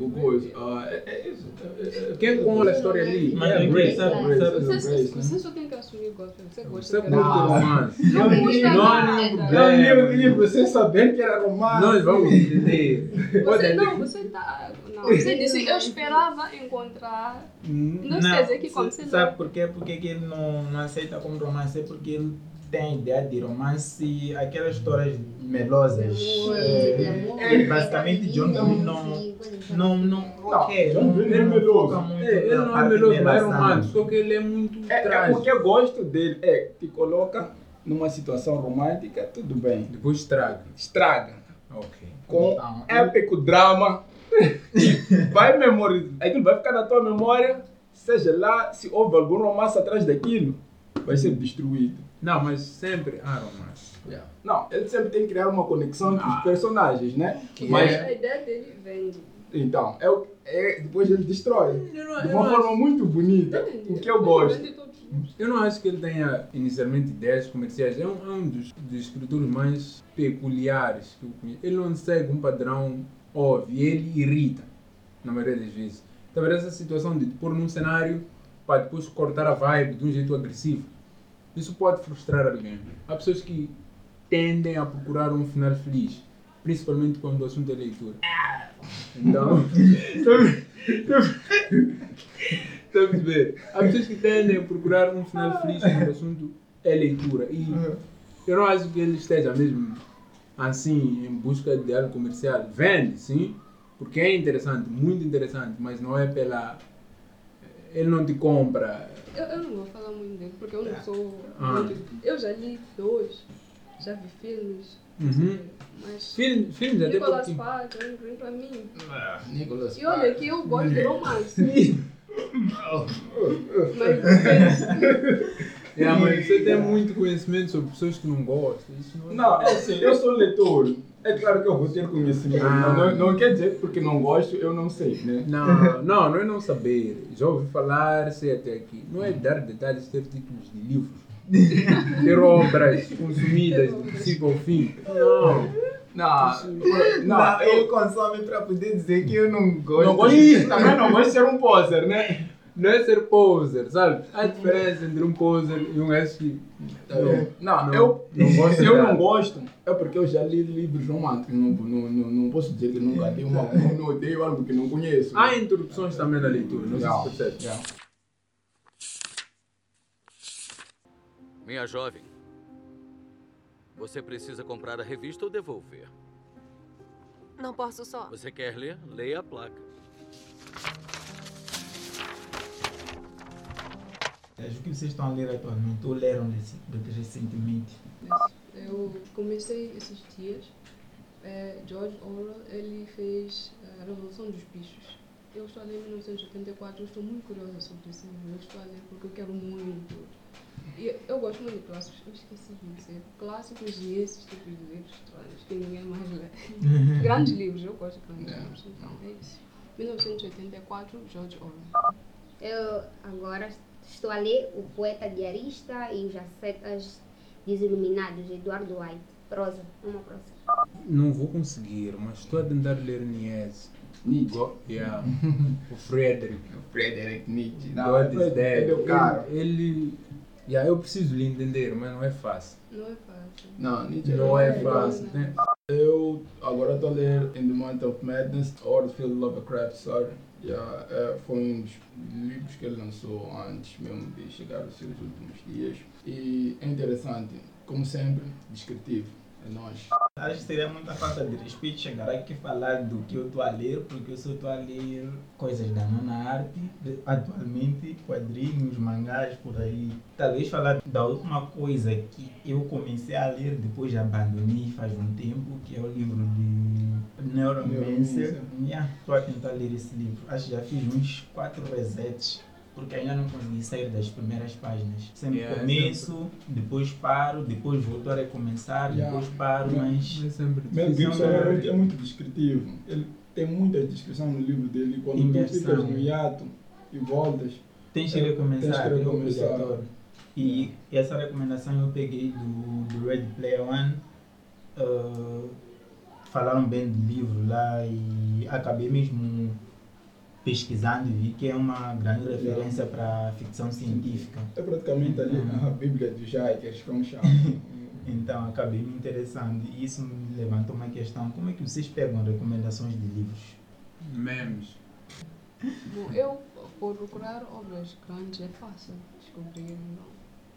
O coisa. ah, é, é isso. É, é, é, Quem conta a história ali? Mas é é Grace. né? você só tem que assumir o gosto. Você Você gosta de romance. Não Não há nada. nenhum Eu problema. li o livro sem saber que era romance. Nós vamos entender. Você, não, você tá. Não, você disse, eu esperava encontrar. Não sei dizer que como você Sabe por quê? Porque que ele não, não aceita como romance? É porque ele tem a ideia de romance, aquelas histórias melosas. É, é, basicamente, John Green não. Não, não. ok, John não- Green é não meloso. É, ele não é meloso, mas é romântico. Só que ele é muito É, é trágico. porque eu gosto dele. É, te coloca numa situação romântica, tudo bem. Depois estraga. Estraga. Ok. Com Então, épico drama. vai memorizar. Aquilo vai ficar na tua memória. Seja lá, se houve algum romance atrás daquilo, vai ser destruído. Não, mas sempre há romance. Não, ele sempre tem que criar uma conexão entre os personagens, né? Que Mas A ideia dele vende. Então, é, o- é, depois ele destrói. De eu uma não forma acho- muito bonita. O que eu gosto. Eu não acho que ele tenha inicialmente ideias comerciais. É um, é um dos, dos escritores mais peculiares que eu conheço. Ele não segue um padrão óbvio ele irrita, na maioria das vezes. Então, essa situação de pôr num cenário para depois cortar a vibe de um jeito agressivo, isso pode frustrar alguém. Há pessoas que tendem a procurar um final feliz, principalmente quando o assunto é leitura. Então, Está a perceber? Há pessoas que tendem a procurar um final feliz quando o assunto é leitura. E eu não acho que ele esteja mesmo assim em busca de algo comercial. Vende, sim, porque é interessante, muito interessante, mas não é pela. Ele não te compra. Eu, eu não vou falar muito dele, porque eu não sou. Ah. muito- Eu já li dois, já vi filmes. Uhum. Mas. Filmes, filmes até Nicolas porque. Sparks, Green Green pra mim. Nicolas E olha que eu gosto de romance. É, mas você tem muito conhecimento sobre pessoas que não gostam. Isso não é. Não, é assim, eu sou leitor. É claro que eu vou ter conhecimento. Ah. Não, não quer dizer que porque não gosto, eu não sei, né? Não, não, não é não saber. Já ouvi falar, sei até aqui. Não é dar detalhes, ter títulos de livros. ter obras consumidas do princípio ao fim. Não. Não, Não, ele consome para poder dizer que eu não gosto. Não gosto de, também não gosto de ser um poser, né? Não é ser poser, sabe? Há diferença entre um poser e um gajo que. Não, não, eu, não gosto se eu não gosto, é porque eu já li livros românticos. Não, não, não, não posso dizer que nunca li uma, não, não odeio algo que não conheço. Há interrupções também na leitura, não Não, sei se percebe. Minha jovem, você precisa comprar a revista ou devolver? Não posso só. Você quer ler? Leia a placa. Mas O que vocês estão a ler atualmente ou leram rec- recentemente? Eu comecei esses dias. É, George Orwell ele fez a Revolução dos Bichos. Eu estou a ler em 1984, eu estou muito curiosa sobre esse livro. Eu estou a ler porque eu quero muito. E eu gosto muito de clássicos, eu esqueci de dizer. Clássicos e esses tipos de livros estranhos que ninguém mais lê. grandes livros, eu gosto de grandes livros. Então é isso. 1984, George Orwell. Eu agora estou a ler O Poeta Diarista e os Ascetas Desiluminados, de Eduardo White. Prosa, uma prosa. Não vou conseguir, mas estou a tentar ler Nietzsche. Nietzsche? Go- yeah. o Frederick. O Frederick Nietzsche. Não, God é- is dead. é meu caro. Ele, ele yeah, eu preciso lhe entender, mas não é fácil. Não é fácil. Não, Nietzsche Não é fácil, né? Eu agora estou a ler In the Month of Madness, Orfield Lovecraft Story. Yeah, é, foi um dos livros que ele lançou antes mesmo de chegar aos seus últimos dias. E é interessante, como sempre, descritivo. É nós. Acho que seria muita falta de respeito chegar aqui e falar do que eu estou a ler, porque eu só estou a ler coisas da nona arte, atualmente, quadrinhos, mangás, por aí. Talvez falar da última coisa que eu comecei a ler, depois abandonei faz um tempo, que é o livro de Neuromancer. Neuromancer. Yeah, Estou a tentar ler esse livro. Acho que já fiz uns quatro resets. Porque ainda não consegui sair das primeiras páginas. Sempre Yeah, começo, depois paro, depois volto a recomeçar, Yeah. depois paro, Yeah. mas É sempre Mel. Gibson é, é muito descritivo. Ele tem muita descrição no livro dele. Quando tu Imersão. ficas no hiato e voltas, Tens que é, recomeçar, tens que é recomeçar. obrigatório. E essa recomendação eu peguei do, do Red Player One. Ah, falaram bem do livro lá e acabei mesmo pesquisando e vi que é uma grande referência para ficção científica. É praticamente ali Uhum. a Bíblia do Jaikers, como chama. Então acabei me interessando e isso me levantou uma questão. Como é que vocês pegam recomendações de livros? Memes. Bom, eu, por procurar obras grandes, é fácil descobrir. Não.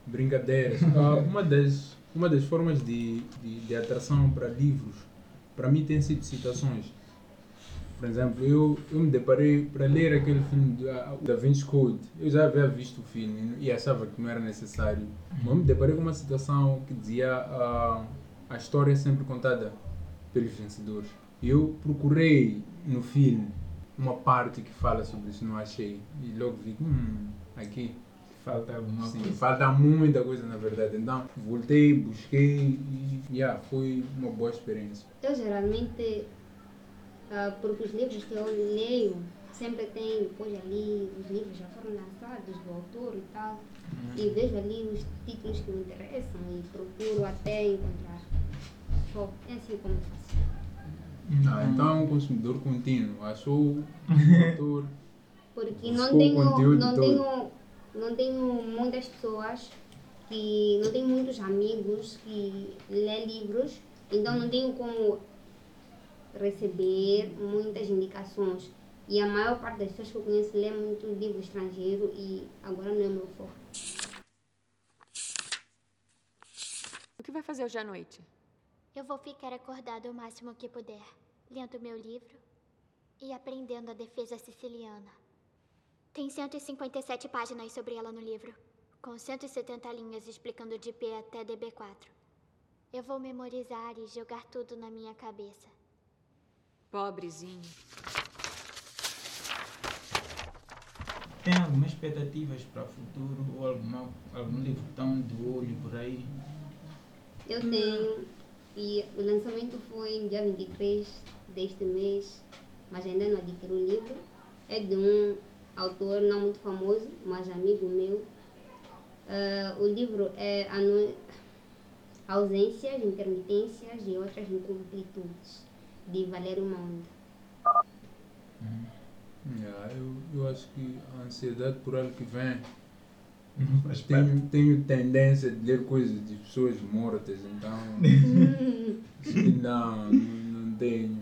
Brincadeiras. Ah, uma, das, uma das formas de, de, de atração para livros, para mim, tem sido citações. Por exemplo, eu, eu me deparei para ler aquele filme da Da Vinci Code. Eu já havia visto o filme e achava que não era necessário. Mas eu me deparei com uma citação que dizia ah, a história é sempre contada pelos vencedores. E eu procurei no filme uma parte que fala sobre isso, não achei. E logo vi, hum, aqui Falta alguma Sim, coisa. falta muita coisa na verdade. Então, voltei, busquei e yeah, foi uma boa experiência. Eu geralmente Ah, porque os livros que eu leio sempre tem depois ali, os livros já foram lançados do autor e tal. E vejo ali os títulos que me interessam e procuro até encontrar. Só, é assim como faço. Ah, então é um consumidor contínuo. Achou o autor. Porque buscou não tenho, não todo. tenho, não tenho muitas pessoas que não tenho muitos amigos que lê livros, então não tenho como receber muitas indicações. E a maior parte das pessoas que eu conheço lê muito livro estrangeiro e agora não é meu foco. O que vai fazer hoje à noite? Eu vou ficar acordado o máximo que puder, lendo meu livro e aprendendo a defesa siciliana. Tem 157 páginas sobre ela no livro, com 170 linhas explicando de P até DB4. Eu vou memorizar e jogar tudo na minha cabeça. Pobrezinho. Tem algumas expectativas para o futuro ou alguma, algum livro tão de olho por aí? Eu tenho, e o lançamento foi no dia 23 deste mês, mas ainda não adquiri o livro. É de um autor não muito famoso, mas amigo meu. Ah, o livro é Anu- Ausências, Intermitências e Outras Incompletudes, de Valério Monda. Yeah, eu, eu acho que a ansiedade por algo que vem. Faz Tenho, tenho tendência de ler coisas de pessoas mortas, então. acho que não, não, não tenho.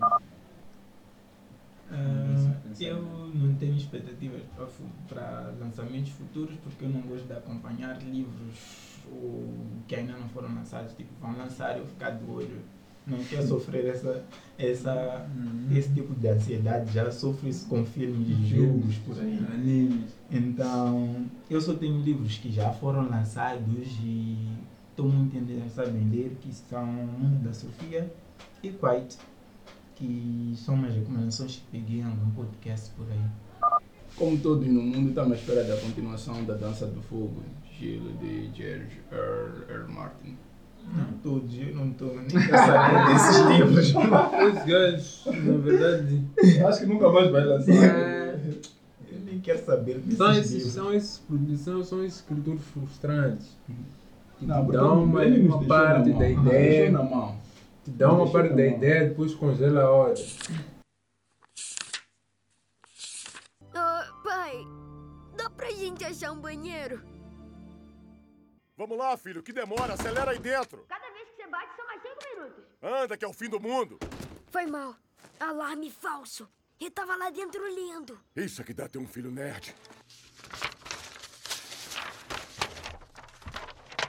Ah, eu não tenho expectativas para, para lançamentos futuros porque eu não gosto de acompanhar livros ou que ainda não foram lançados. Tipo, vão lançar e eu ficar de olho. Não quero sofrer essa, essa, esse tipo de ansiedade. Já sofro isso com filmes e jogos por aí. Animes. Então, eu só tenho livros que já foram lançados e estou muito interessado em ler, que são Mundo da Sofia e Quiet, que são umas recomendações que peguei em algum podcast por aí. Como todos no mundo, estamos à espera da continuação da Dança do Fogo, Gelo de George R. R. Martin. Não todos, eu não estou nem quero saber desses livros. Esse gajo, na verdade. Acho que nunca mais vai lançar. É. Eu nem quero saber desses São esses, livros. são esses, são, são esses escritores frustrantes. Que Não, te porque dão uma, uma parte mão. da ideia. na mão. Te dão uma parte da mão. ideia, depois congela a outra. Ah, pai, dá pra gente achar um banheiro? Vamos lá, filho, que demora, acelera aí dentro. Cada vez que você bate, são mais cinco minutos. Anda, que é o fim do mundo. Foi mal. Alarme falso. Eu tava lá dentro lendo. Isso é que dá ter um filho nerd.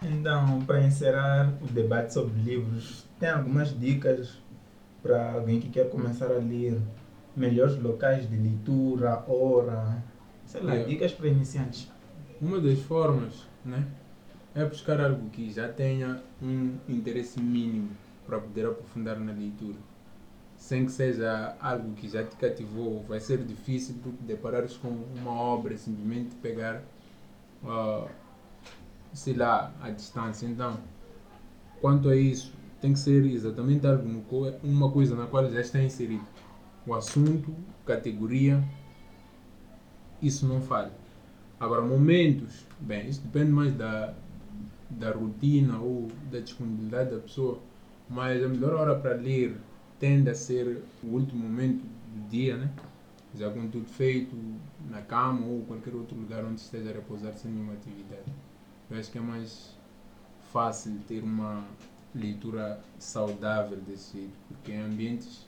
Então, para encerrar o debate sobre livros, tem algumas dicas para alguém que quer começar a ler melhores locais de leitura, hora, sei lá, Yeah. dicas para iniciantes. Uma das formas, né? É buscar algo que já tenha um interesse mínimo para poder aprofundar na leitura. Sem que seja algo que já te cativou, vai ser difícil te deparares com uma obra simplesmente pegar, ah, sei lá, a distância. Então, quanto a isso, tem que ser exatamente algo, uma coisa na qual já está inserido. O assunto, categoria, isso não falha. Agora, momentos, bem, isso depende mais da, da rotina ou da disponibilidade da pessoa, mas a melhor hora para ler tende a ser o último momento do dia, né? Já com tudo feito, na cama ou qualquer outro lugar onde esteja a repousar sem nenhuma atividade. Eu acho que é mais fácil ter uma leitura saudável desse jeito, porque em ambientes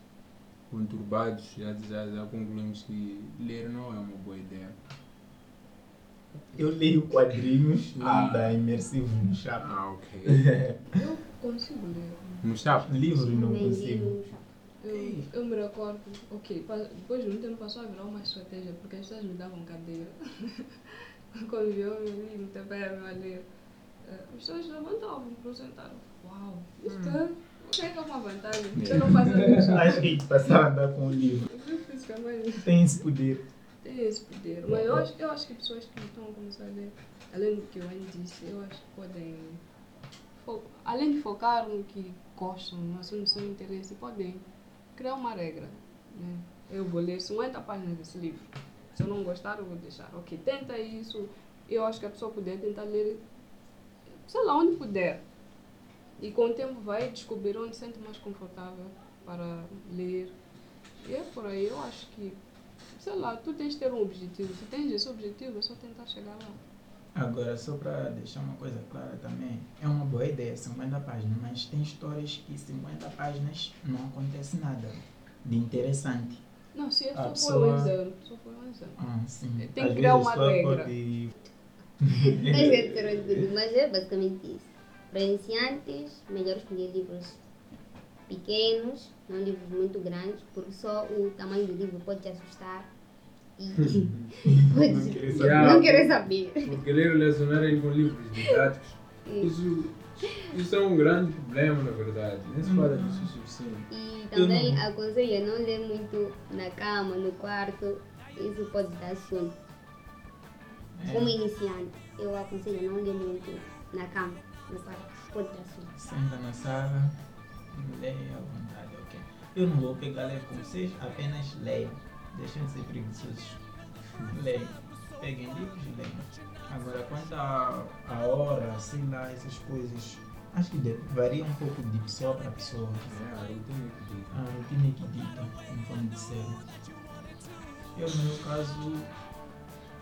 conturbados já, já, já concluímos que ler não é uma boa ideia. Eu leio quadrinhos Ah. da Imersivo no Chapa. Ah, ok. Eu consigo ler. No chapa? Livros não Nem consigo. livro, Eu, eu me recordo, ok, depois de um tempo passou a virar uma estratégia, porque as pessoas me davam cadeira. Quando eu li, me taparam a ler. As pessoas levantavam para eu sentar. Uau, isto é, o que é que é uma vantagem? Eu não faço isso. Acho que passaram a andar com o livro. Tem esse poder. Tem esse poder. Mas eu acho, eu acho que pessoas que estão a começar a ler, além do que eu antes disse, eu acho que podem. fo- Além de focar no que gostam, no assunto do seu interesse, podem criar uma regra. né? Eu vou ler 50 páginas desse livro. Se eu não gostar, eu vou deixar. Ok, tenta isso. Eu acho que a pessoa puder tentar ler, sei lá, onde puder. E com o tempo vai descobrir onde se sente mais confortável para ler. E é por aí, eu acho que, sei lá, tu tens de ter um objetivo. Se tens esse objetivo, é só tentar chegar lá. Agora, só para deixar uma coisa clara também, é uma boa ideia, 50 páginas, mas tem histórias que 50 páginas não acontece nada de interessante. Não, se é só foi um pessoa- exemplo. Só foi um exemplo. Ah, sim. Tem Às que criar uma pessoa regra. pode- mas é basicamente isso. Para iniciantes, melhor escolher livros pequenos, não livros muito grandes, porque só o tamanho do livro pode te assustar e pode Não não querer querer saber. saber. Porque ler relacionar ele com livros didáticos, isso, isso é um grande problema, na verdade. Nem se fala disso o suficiente. E também aconselho a não ler muito na cama, no quarto, isso pode dar sono. É. Como iniciante, eu aconselho a não ler muito na cama, no quarto, pode dar sono. Senta na sala, leia à vontade, ok? Eu não vou pegar leve com vocês, apenas leiam. Deixem de ser preguiçosos. Leiam. Peguem livros e leiam. Agora, quanto à à hora, sei lá, essas coisas, acho que varia um pouco de pessoa para pessoa. É, a rotina que dita. A rotina que dita, conforme disseram. Eu, no meu caso,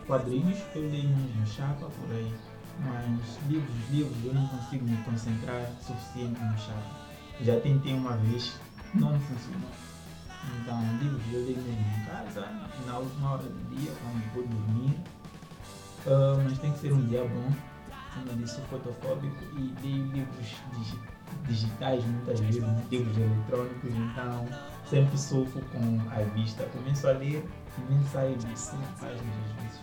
quadrinhos, eu leio uns no chapa por aí. Mas livros, livros, eu não consigo me concentrar suficiente no chapa. Já tentei uma vez, não funcionou. Então, livros eu leio mesmo em casa, na última hora do dia, quando vou dormir. Ah, mas tem que ser um dia bom. Como eu disse, fotofóbico e leio livros digi- digitais muitas vezes, livros eletrônicos, então sempre sofro com a vista. Começo a ler e nem saio de 100 páginas às vezes.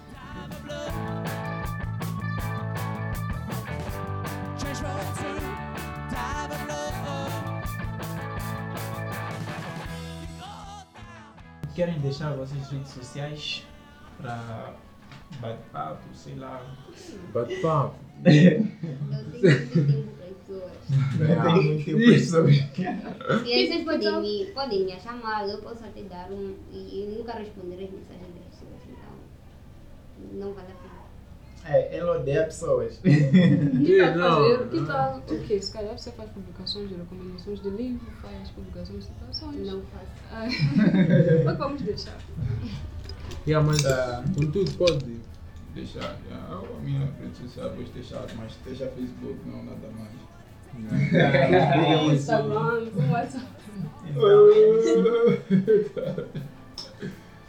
Querem deixar vossas redes sociais para bate-papo, sei lá. Bate-papo. Para as pessoas. Não tenho muito tempo pessoas. E vocês podem me, podem me chamar, eu posso até dar um. E eu nunca responder as mensagens das pessoas, então. Não vale a pena. É, ela odeia pessoas. Que não, fazer? Que não. tal? O quê? Se calhar você faz publicações de recomendações de livro, faz publicações de citações. Não. Ah, Mas vamos deixar. Yeah, mas Tá. contudo pode. Deixar, já. a minha rede social vou deixar, mas deixa Facebook, não nada mais. É, Instagram, WhatsApp.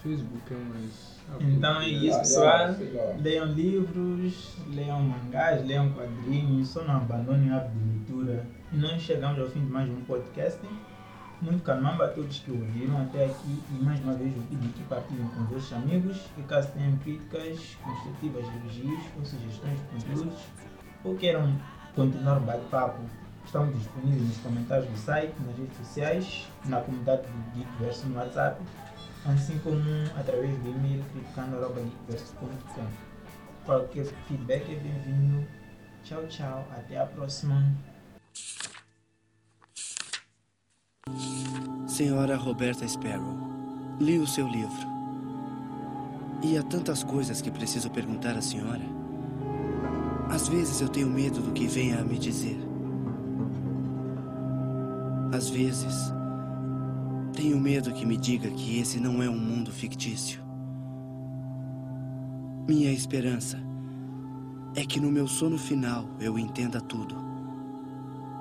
Facebook é mais. Então é isso, pessoal. Leiam livros, leiam mangás, leiam quadrinhos, só não abandonem de leitura. E nós chegamos ao fim de mais um podcast. Muito calmamba a todos que ouviram até aqui e mais uma vez eu pedi que partilhem com vossos amigos e caso tenham críticas, construtivas, elogios ou sugestões de conteúdos ou queiram continuar o bate-papo, estamos disponíveis nos comentários do site, nas redes sociais, na comunidade do Geekverso no WhatsApp, assim como através do e-mail criticando.geekverso.com. Qualquer feedback é bem-vindo. Tchau, tchau. Até a próxima. Senhora Roberta Sparrow, li o seu livro. E há tantas coisas que preciso perguntar à senhora. Às vezes eu tenho medo do que venha a me dizer. Às vezes, tenho medo que me diga que esse não é um mundo fictício. Minha esperança é que no meu sono final eu entenda tudo.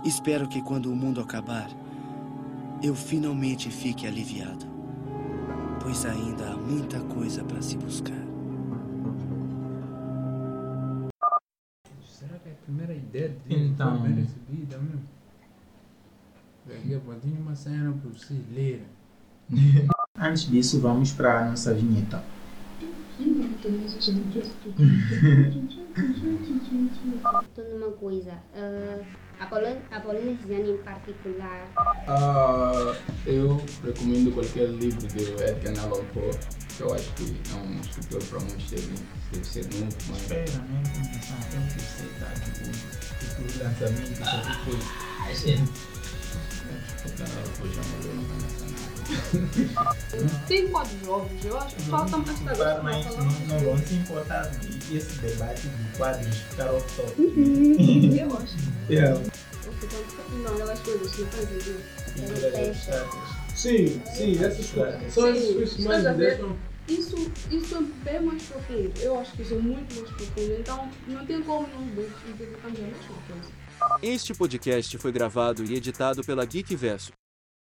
Espero que quando o mundo acabar, eu finalmente fique aliviado, pois ainda há muita coisa para se buscar. Será que é a primeira ideia dele Então. foi mesmo? Daqui a pouquinho uma cena para vocês lerem. Antes disso, vamos para a nossa vinheta. Estou numa coisa. ah, a Paulina, a Cisane em particular. Ah, eu recomendo qualquer livro de Edgar Allan Poe, que eu acho que é um escritor para muitos deve, deve ser novo, mas Espera, né? Começar até o terceiro, tá? Tipo, tipo lançamento, qualquer coisa. Edgar Allan Tem quadros jovens, eu acho que está mais Claro, cagado. mas não, não vão se importar de esse debate de quadros ficar off top. Uhum. Eu acho. Yeah. Não, aquelas coisas que fazem isso. Sim, sim, essas coisas. São essas coisas que mais me ver? deixam. Isso, isso é bem mais profundo. Eu acho que isso é muito mais profundo. Então, não tem como nós dois interpretarmos a mesma coisa. Este podcast foi gravado e editado pela Geekverso,